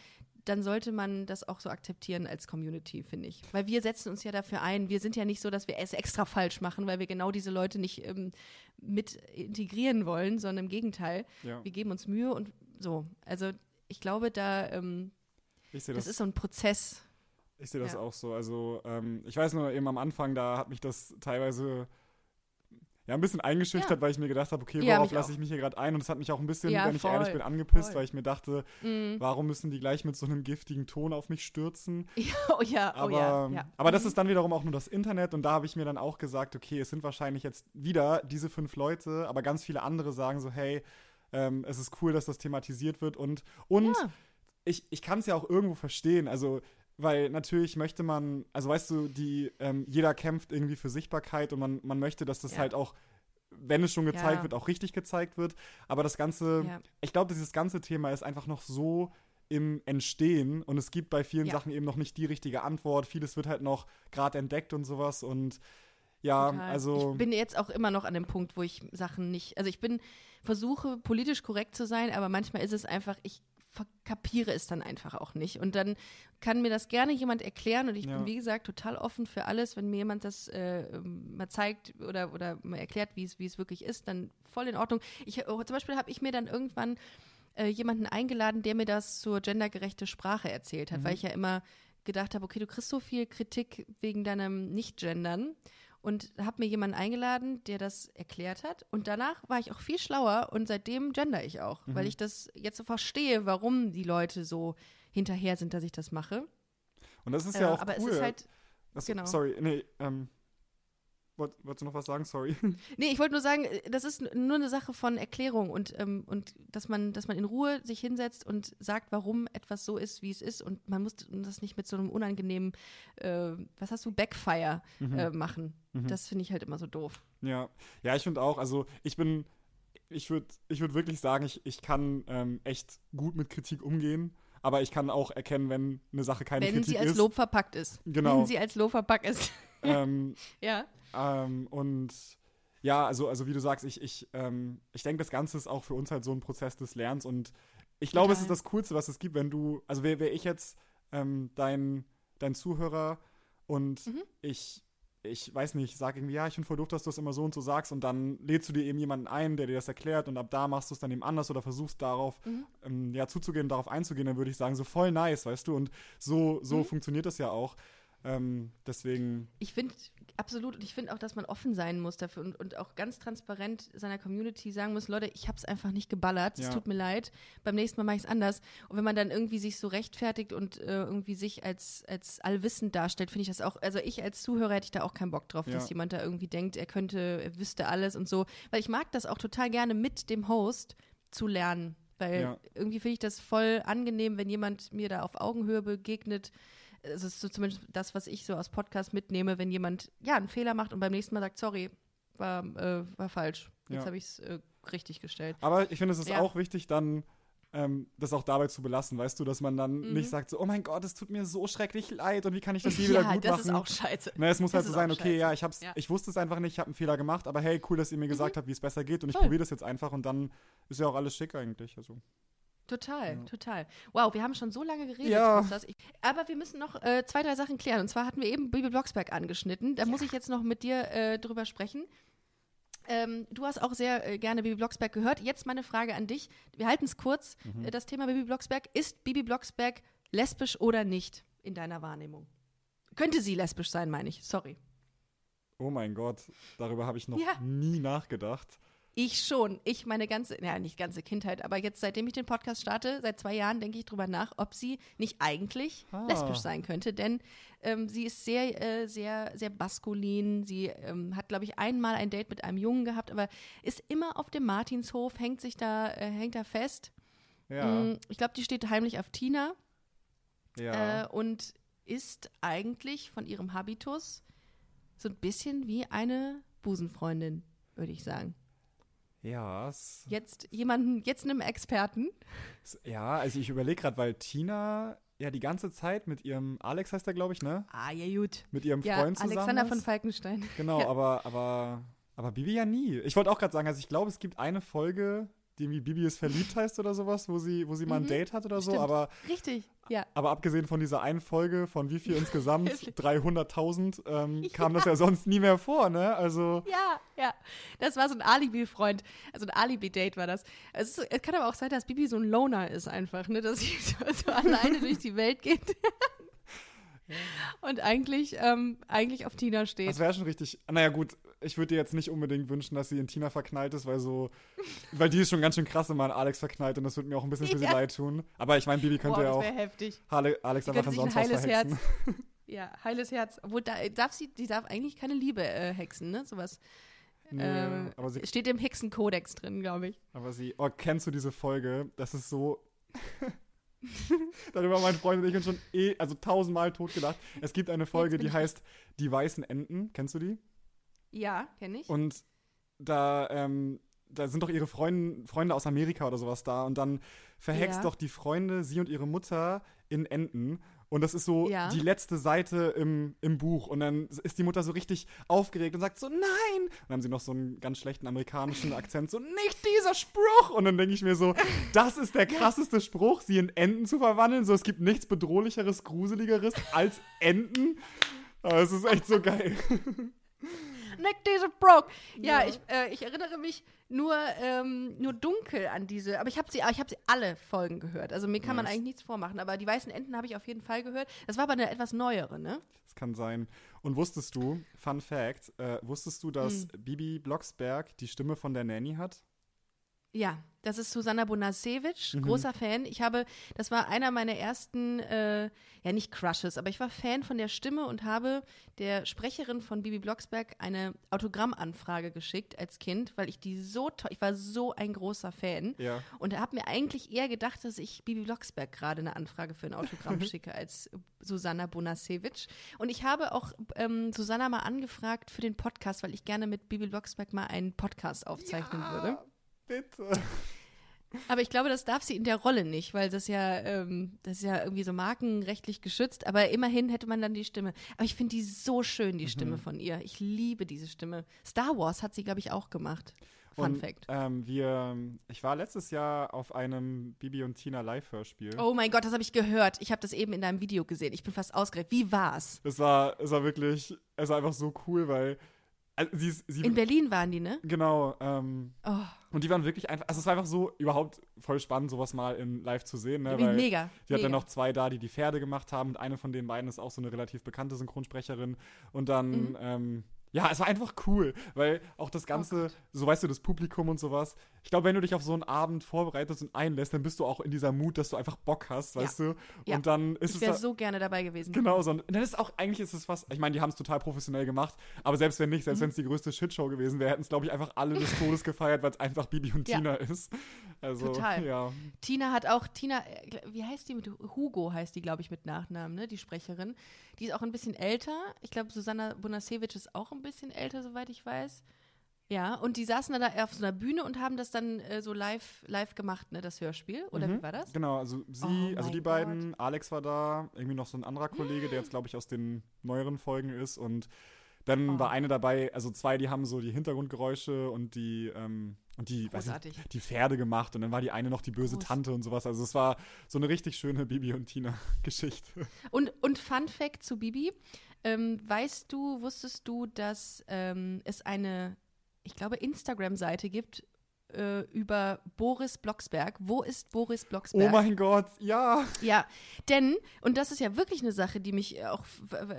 dann sollte man das auch so akzeptieren als Community, finde ich. Weil wir setzen uns ja dafür ein. Wir sind ja nicht so, dass wir es extra falsch machen, weil wir genau diese Leute nicht ähm, mit integrieren wollen, sondern im Gegenteil. ja, Wir geben uns Mühe und so. Also ich glaube, da ähm, ich das das, ist so ein Prozess. ich sehe das ja. auch so. Also ähm, ich weiß nur eben am Anfang, da hat mich das teilweise ja, ein bisschen eingeschüchtert, Ja. weil ich mir gedacht habe, okay, Ja, worauf lasse ich mich hier gerade ein? Und es hat mich auch ein bisschen, Ja, wenn ich ehrlich voll. bin, angepisst, Voll. weil ich mir dachte, Mhm. warum müssen die gleich mit so einem giftigen Ton auf mich stürzen? Ja, oh ja, oh Aber, ja. ja. aber das ist dann wiederum auch nur das Internet und da habe ich mir dann auch gesagt, okay, es sind wahrscheinlich jetzt wieder diese fünf Leute, aber ganz viele andere sagen so, hey, ähm, es ist cool, dass das thematisiert wird und, und ich, ich kann es ja auch irgendwo verstehen, also weil natürlich möchte man, also weißt du, die, ähm, jeder kämpft irgendwie für Sichtbarkeit und man, man möchte, dass das Ja. halt auch, wenn es schon gezeigt Ja. wird, auch richtig gezeigt wird. Aber das Ganze, Ja. ich glaube, dieses ganze Thema ist einfach noch so im Entstehen und es gibt bei vielen. Sachen eben noch nicht die richtige Antwort. Vieles wird halt noch gerade entdeckt und sowas und ja, Total. also Ich bin jetzt auch immer noch an dem Punkt, wo ich Sachen nicht. Also ich bin, versuche politisch korrekt zu sein, aber manchmal ist es einfach, ich kapiere es dann einfach auch nicht. Und dann kann mir das gerne jemand erklären und ich Ja. bin, wie gesagt, total offen für alles. Wenn mir jemand das äh, ähm, mal zeigt oder, oder mal erklärt, wie es wirklich ist, dann voll in Ordnung. Ich, oh, zum Beispiel habe ich mir dann irgendwann äh, jemanden eingeladen, der mir das zur gendergerechte Sprache erzählt hat, weil ich ja immer gedacht habe, okay, du kriegst so viel Kritik wegen deinem Nicht-Gendern und habe mir jemanden eingeladen, der das erklärt hat. Und danach war ich auch viel schlauer und seitdem gender ich auch, weil ich das jetzt so verstehe, warum die Leute so hinterher sind, dass ich das mache. und das ist Äh, ja auch aber cool. es ist halt, Achso, genau. Sorry, nee, ähm, wollt, wolltest du noch was sagen? Sorry. nee, ich wollte nur sagen, äh, das ist nur eine Sache von Erklärung und, ähm, und dass man, dass man in Ruhe sich hinsetzt und sagt, warum etwas so ist, wie es ist und man muss das nicht mit so einem unangenehmen, äh, was hast du, Backfire äh, machen. Das finde ich halt immer so doof. Ja, ja, ich finde auch, also ich bin, ich würde ich würd wirklich sagen, ich, ich kann ähm, echt gut mit Kritik umgehen, aber ich kann auch erkennen, wenn eine Sache keine Wenn Kritik sie als ist. Lob verpackt ist. Genau. Wenn sie als Lob verpackt ist. ähm, ja. Ähm, und ja, also, also wie du sagst, ich, ich, ähm, ich denke, das Ganze ist auch für uns halt so ein Prozess des Lernens und ich glaube, es ist das Coolste, was es gibt, wenn du, also wäre wär ich jetzt ähm, dein, dein Zuhörer und Mhm. ich, ich weiß nicht, sag irgendwie, ja, ich finde voll doof, dass du das immer so und so sagst und dann lädst du dir eben jemanden ein, der dir das erklärt und ab da machst du es dann eben anders oder versuchst darauf Mhm. ähm, ja, zuzugehen, darauf einzugehen, dann würde ich sagen, so voll nice, weißt du, und so, so Mhm. funktioniert das ja auch. Ähm, deswegen, Ich finde absolut und ich finde auch, dass man offen sein muss dafür und, und auch ganz transparent seiner Community sagen muss, Leute, ich habe es einfach nicht geballert, es Ja. tut mir leid, beim nächsten Mal mache ich es anders. Und wenn man dann irgendwie sich so rechtfertigt und äh, irgendwie sich als, als allwissend darstellt, finde ich das auch, also ich als Zuhörer hätte ich da auch keinen Bock drauf, Ja. dass jemand da irgendwie denkt, er könnte, er wüsste alles und so, weil ich mag das auch total gerne mit dem Host zu lernen. Weil Ja. irgendwie finde ich das voll angenehm, wenn jemand mir da auf Augenhöhe begegnet, es ist so zumindest das, was ich so aus Podcast mitnehme, wenn jemand ja einen Fehler macht und beim nächsten Mal sagt, sorry, war, äh, war falsch. Jetzt Ja. habe ich es äh, richtig gestellt. Aber ich finde, es ist Ja. auch wichtig, dann ähm, das auch dabei zu belassen, weißt du, dass man dann Mhm. nicht sagt, so, oh mein Gott, es tut mir so schrecklich leid und wie kann ich das je wieder ja, gut das machen? ist auch scheiße. Ne, es muss das halt so sein, okay, scheiße. ja, ich hab's, Ja. Mhm. ich wusste es einfach nicht, ich habe einen Fehler gemacht, aber hey, cool, dass ihr mir gesagt habt, wie es besser geht und ich probiere das jetzt einfach und dann ist ja auch alles schick eigentlich. Also. Total, Ja. total. Wow, wir haben schon so lange geredet. Ja. Ich, aber wir müssen noch äh, zwei, drei Sachen klären. Und zwar hatten wir eben Bibi Blocksberg angeschnitten. Da muss ich jetzt noch mit dir äh, drüber sprechen. Ähm, du hast auch sehr äh, gerne Bibi Blocksberg gehört. Jetzt meine Frage an dich. Wir halten es kurz. Mhm. Äh, das Thema Bibi Blocksberg. Ist Bibi Blocksberg lesbisch oder nicht in deiner Wahrnehmung? Könnte sie lesbisch sein, meine ich. Sorry. Oh mein Gott, darüber habe ich noch Ja. nie nachgedacht. Ich schon. Ich meine ganze, ja, nicht ganze Kindheit, aber jetzt, seitdem ich den Podcast starte, seit zwei Jahren, denke ich drüber nach, ob sie nicht eigentlich Ah. lesbisch sein könnte. Denn ähm, sie ist sehr, äh, sehr, sehr maskulin. Sie ähm, hat, glaube ich, einmal ein Date mit einem Jungen gehabt, aber ist immer auf dem Martinshof, hängt sich da, äh, hängt da fest. Ja, Mm, Ich glaube, die steht heimlich auf Tina ja. äh, und ist eigentlich von ihrem Habitus so ein bisschen wie eine Busenfreundin, würde ich sagen. Ja, Jetzt jemanden, jetzt einem Experten. ja, also ich überlege gerade, weil Tina ja die ganze Zeit mit ihrem, Alex heißt er, glaube ich, ne? Ah, ja, gut. Mit ihrem Ja, Freund zusammen Alexander ist. von Falkenstein. Genau, Ja. aber, aber, aber Bibi ja nie. Ich wollte auch gerade sagen, also ich glaube, es gibt eine Folge, die irgendwie Bibi ist verliebt heißt oder sowas, wo sie, wo sie mal ein Mhm, Date hat oder so, stimmt. aber, Richtig, ja. aber abgesehen von dieser einen Folge, von wie viel insgesamt, Wirklich. 300.000, ähm, kam das ja sonst nie mehr vor, ne? Also, Ja, ja. Das war so ein Alibi-Freund. Also ein Alibi-Date war das. Es, ist, es kann aber auch sein, dass Bibi so ein Loner ist einfach, ne? Dass sie so, so alleine durch die Welt geht. Und eigentlich, ähm, eigentlich auf Tina steht. das wäre schon richtig, naja gut, ich würde dir jetzt nicht unbedingt wünschen, dass sie in Tina verknallt ist, weil so, weil die ist schon ganz schön krass immer in Alex verknallt und das würde mir auch ein bisschen für sie Ja. leid tun. Aber ich meine, Bibi könnte Boah, ja das auch heftig. Hale, Alex einfach sich ein sonst was heiles Herz. verhexen. Ja, heiles Herz. Obwohl, da, darf sie, die darf eigentlich keine Liebe äh, hexen, ne? Sowas. Nee, ähm, aber sie, steht im Hexenkodex drin, glaube ich. aber sie, oh, kennst du diese Folge? Das ist so. Darüber haben mein Freund und ich uns schon eh, also tausendmal totgelacht. Es gibt eine Folge, die heißt Die weißen Enten. Kennst du die? Ja, kenne ich. Und da, ähm, da sind doch ihre Freunde, Freunde aus Amerika oder sowas da. Und dann verhext Ja. doch die Freunde, sie und ihre Mutter, in Enten. Und das ist so Ja. die letzte Seite im, im Buch. Und dann ist die Mutter so richtig aufgeregt und sagt so, nein! Und dann haben sie noch so einen ganz schlechten amerikanischen Akzent, so, nicht dieser Spruch! Und dann denke ich mir so, das ist der krasseste Spruch, sie in Enten zu verwandeln. So, es gibt nichts bedrohlicheres, gruseligeres als Enten. Aber es ist echt so geil. Nick diese Broke. Ja, Ja. Ich, äh, ich erinnere mich nur, ähm, nur dunkel an diese, aber ich habe sie, ich habe sie alle Folgen gehört. Also mir kann man Nice. eigentlich nichts vormachen. Aber die weißen Enten habe ich auf jeden Fall gehört. Das war aber eine etwas neuere, ne? Das kann sein. Und wusstest du, Fun Fact, äh, wusstest du, dass Hm. Bibi Blocksberg die Stimme von der Nanny hat? Ja, das ist Susanna Bonasewicz, Mhm. großer Fan. Ich habe, das war einer meiner ersten, äh, ja nicht Crushes, aber ich war Fan von der Stimme und habe der Sprecherin von Bibi Blocksberg eine Autogrammanfrage geschickt als Kind, weil ich die so toll, ich war so ein großer Fan Ja. und habe mir eigentlich eher gedacht, dass ich Bibi Blocksberg gerade eine Anfrage für ein Autogramm schicke als Susanna Bonasewicz. Und ich habe auch ähm, Susanna mal angefragt für den Podcast, weil ich gerne mit Bibi Blocksberg mal einen Podcast aufzeichnen würde. Bitte. Aber ich glaube, das darf sie in der Rolle nicht, weil das ja, ähm, das ist ja irgendwie so markenrechtlich geschützt. Aber immerhin hätte man dann die Stimme. Aber ich finde die so schön, die Stimme Mhm. von ihr. Ich liebe diese Stimme. Star Wars hat sie, glaube ich, auch gemacht. Fun Und, Fact. Ähm, wir, ich war letztes Jahr auf einem Bibi und Tina Live-Hörspiel. Oh mein Gott, das habe ich gehört. Ich habe das eben in deinem Video gesehen. Ich bin fast ausgeregt. Wie war's? Es war, es war wirklich, es war einfach so cool, weil also sie, sie In Berlin waren die, ne? genau, ähm, Oh, und die waren wirklich einfach, also es war einfach so überhaupt voll spannend, sowas mal in live zu sehen, ne? Weil mega. Die hat mega. dann noch zwei da, die die Pferde gemacht haben. Und eine von den beiden ist auch so eine relativ bekannte Synchronsprecherin. Und dann, Mhm. ähm, ja, es war einfach cool, weil auch das Ganze, Gott. so weißt du, das Publikum und sowas. Ich glaube, wenn du dich auf so einen Abend vorbereitest und einlässt, dann bist du auch in dieser Mut, dass du einfach Bock hast, Ja. weißt du? Ja. Und dann ist Ich es wäre da- so gerne dabei gewesen. Genau, so. Und dann ist auch, eigentlich ist es was, ich meine, die haben es total professionell gemacht, aber selbst wenn nicht, Mhm. selbst wenn es die größte Shitshow gewesen wäre, hätten es, glaube ich, einfach alle des Todes gefeiert, weil es einfach Bibi und Ja. Tina ist. Also, Total. ja. Tina hat auch, Tina, äh, wie heißt die mit Hugo heißt die, glaube ich, mit Nachnamen, ne? Die Sprecherin. Die ist auch ein bisschen älter. Ich glaube, Susanna Bonasewicz ist auch ein bisschen älter, soweit ich weiß. Ja, und die saßen da auf so einer Bühne und haben das dann äh, so live, live gemacht, ne, das Hörspiel. Oder Mhm. wie war das? Genau, also sie, Oh also die beiden, Alex war da, irgendwie noch so ein anderer Kollege, der jetzt, glaube ich, aus den neueren Folgen ist. Und dann Oh. war eine dabei, also zwei, die haben so die Hintergrundgeräusche und die, ähm, und die, weiß ich, die Pferde gemacht. Und dann war die eine noch die böse Groß. Tante und sowas. Also es war so eine richtig schöne Bibi und Tina-Geschichte. Und, und Fun Fact zu Bibi. Ähm, weißt du, wusstest du, dass ähm, es eine, ich glaube, Instagram-Seite gibt äh, über Boris Blocksberg? Wo ist Boris Blocksberg? Oh mein Gott, ja. Ja, denn, und das ist ja wirklich eine Sache, die mich auch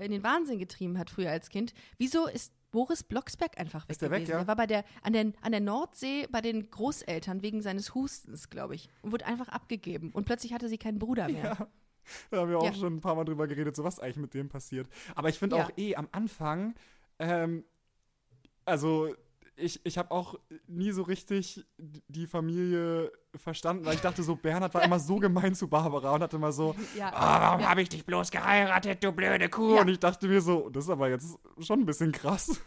in den Wahnsinn getrieben hat früher als Kind, wieso ist Boris Blocksberg einfach weg Ist der weg, gewesen? ja? Der war bei der, an, der, an der Nordsee bei den Großeltern wegen seines Hustens, glaube ich, und wurde einfach abgegeben. Und plötzlich hatte sie keinen Bruder mehr. Ja. Da haben wir auch Ja. schon ein paar Mal drüber geredet, so was eigentlich mit dem passiert. Aber ich finde Ja. auch eh am Anfang, ähm, also ich, ich habe auch nie so richtig die Familie verstanden, weil ich dachte so, Bernhard war immer so gemein zu Barbara und hatte immer so, Ja. ah, warum Ja. habe ich dich bloß geheiratet, du blöde Kuh? Ja. Und ich dachte mir so, das ist aber jetzt schon ein bisschen krass.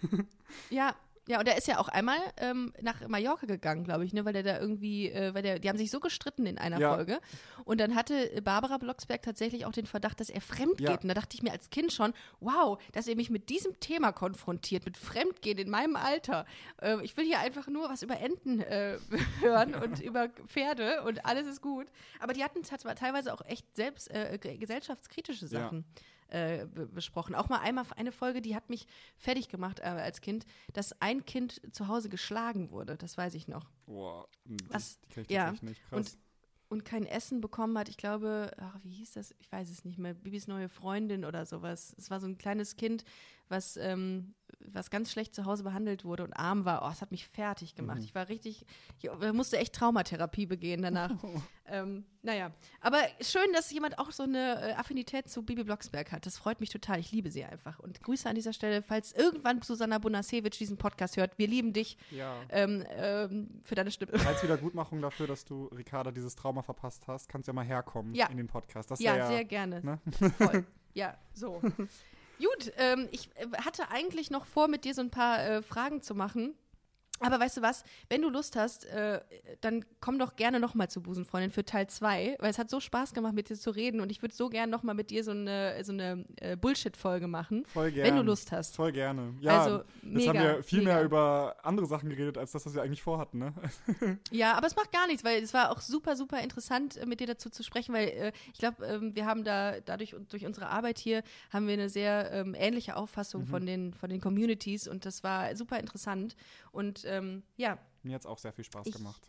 Ja, ja, und er ist ja auch einmal ähm, nach Mallorca gegangen, glaube ich, ne, weil der da irgendwie, äh, weil der, die haben sich so gestritten in einer Ja. Folge. Und dann hatte Barbara Blocksberg tatsächlich auch den Verdacht, dass er fremd Ja. geht. Und da dachte ich mir als Kind schon, wow, dass ihr mich mit diesem Thema konfrontiert, mit Fremdgehen in meinem Alter. Äh, ich will hier einfach nur was über Enten äh, hören und über Pferde und alles ist gut. Aber die hatten teilweise auch echt selbst äh, ge- gesellschaftskritische Ja. Äh, be- besprochen. Auch mal einmal eine Folge, die hat mich fertig gemacht äh, als Kind, dass ein Kind zu Hause geschlagen wurde. Das weiß ich noch. Boah, die, Was? die ich Ja. nicht. Krass. Und kein Essen bekommen hat. Ich glaube, ach, wie hieß das? Ich weiß es nicht mehr. Bibis neue Freundin oder sowas. Es war so ein kleines Kind, was, ähm, was ganz schlecht zu Hause behandelt wurde und arm war. Oh, es hat mich fertig gemacht. Mhm. Ich war richtig, ich musste echt Traumatherapie begehen danach. ähm, naja, aber schön, dass jemand auch so eine äh, Affinität zu Bibi Blocksberg hat. Das freut mich total. Ich liebe sie einfach. Und Grüße an dieser Stelle, falls irgendwann Susanna Bonasewicz diesen Podcast hört. Wir lieben dich Ja. ähm, ähm, für deine Stimme. Als Wiedergutmachung dafür, dass du Ricarda dieses Trauma verpasst hast, kannst du ja mal herkommen Ja. in den Podcast. Das Ja, wär sehr gerne. ne? Voll. Ja, so. Gut, ähm, ich äh, hatte eigentlich noch vor, mit dir so ein paar äh, Fragen zu machen. Aber weißt du was, wenn du Lust hast, äh, dann komm doch gerne nochmal zu Busenfreundin für Teil 2, weil es hat so Spaß gemacht, mit dir zu reden und ich würde so gerne nochmal mit dir so eine, so eine äh, Bullshit-Folge machen, Voll gerne. wenn du Lust hast. Voll gerne. Ja, Also, jetzt mega, haben wir viel mega. mehr über andere Sachen geredet, als das, was wir eigentlich vorhatten, ne? Ja, aber es macht gar nichts, weil es war auch super, super interessant, äh, mit dir dazu zu sprechen, weil äh, ich glaube, ähm, wir haben da dadurch und durch unsere Arbeit hier haben wir eine sehr ähm, ähnliche Auffassung von den von den Communities und das war super interessant und ähm, ja, Mir hat es auch sehr viel Spaß Ich- gemacht.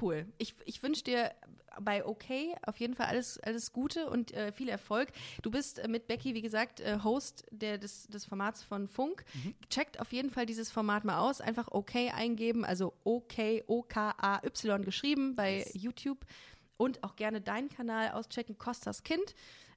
cool. Ich, ich wünsche dir bei OK auf jeden Fall alles, alles Gute und äh, viel Erfolg. Du bist äh, mit Becky, wie gesagt, äh, Host der, des, des Formats von Funk. Checkt auf jeden Fall dieses Format mal aus. Einfach OK eingeben, also OK, O-K-A-Y geschrieben bei Yes. YouTube. Und auch gerne deinen Kanal auschecken, Kostas Kind.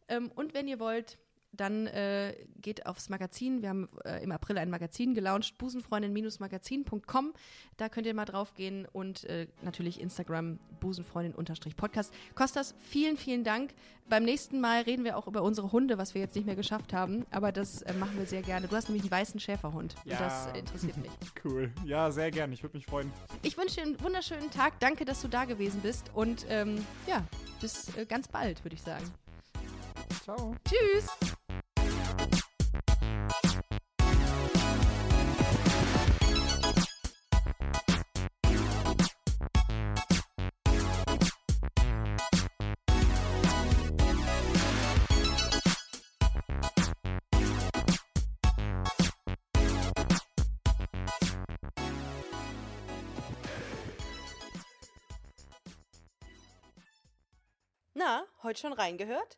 Ähm, und wenn ihr wollt, dann äh, geht aufs Magazin. Wir haben äh, im April ein Magazin gelauncht, busenfreundin-magazin.com. Da könnt ihr mal drauf gehen und äh, natürlich Instagram busenfreundin-podcast. Kostas, vielen, vielen Dank. Beim nächsten Mal reden wir auch über unsere Hunde, was wir jetzt nicht mehr geschafft haben, aber das äh, machen wir sehr gerne. Du hast nämlich einen weißen Schäferhund und Ja. das interessiert mich. Cool. Ja, sehr gerne. Ich würde mich freuen. Ich wünsche dir einen wunderschönen Tag. Danke, dass du da gewesen bist und ähm, ja, bis äh, ganz bald, würde ich sagen. Ciao. Tschüss! Na, heute schon reingehört?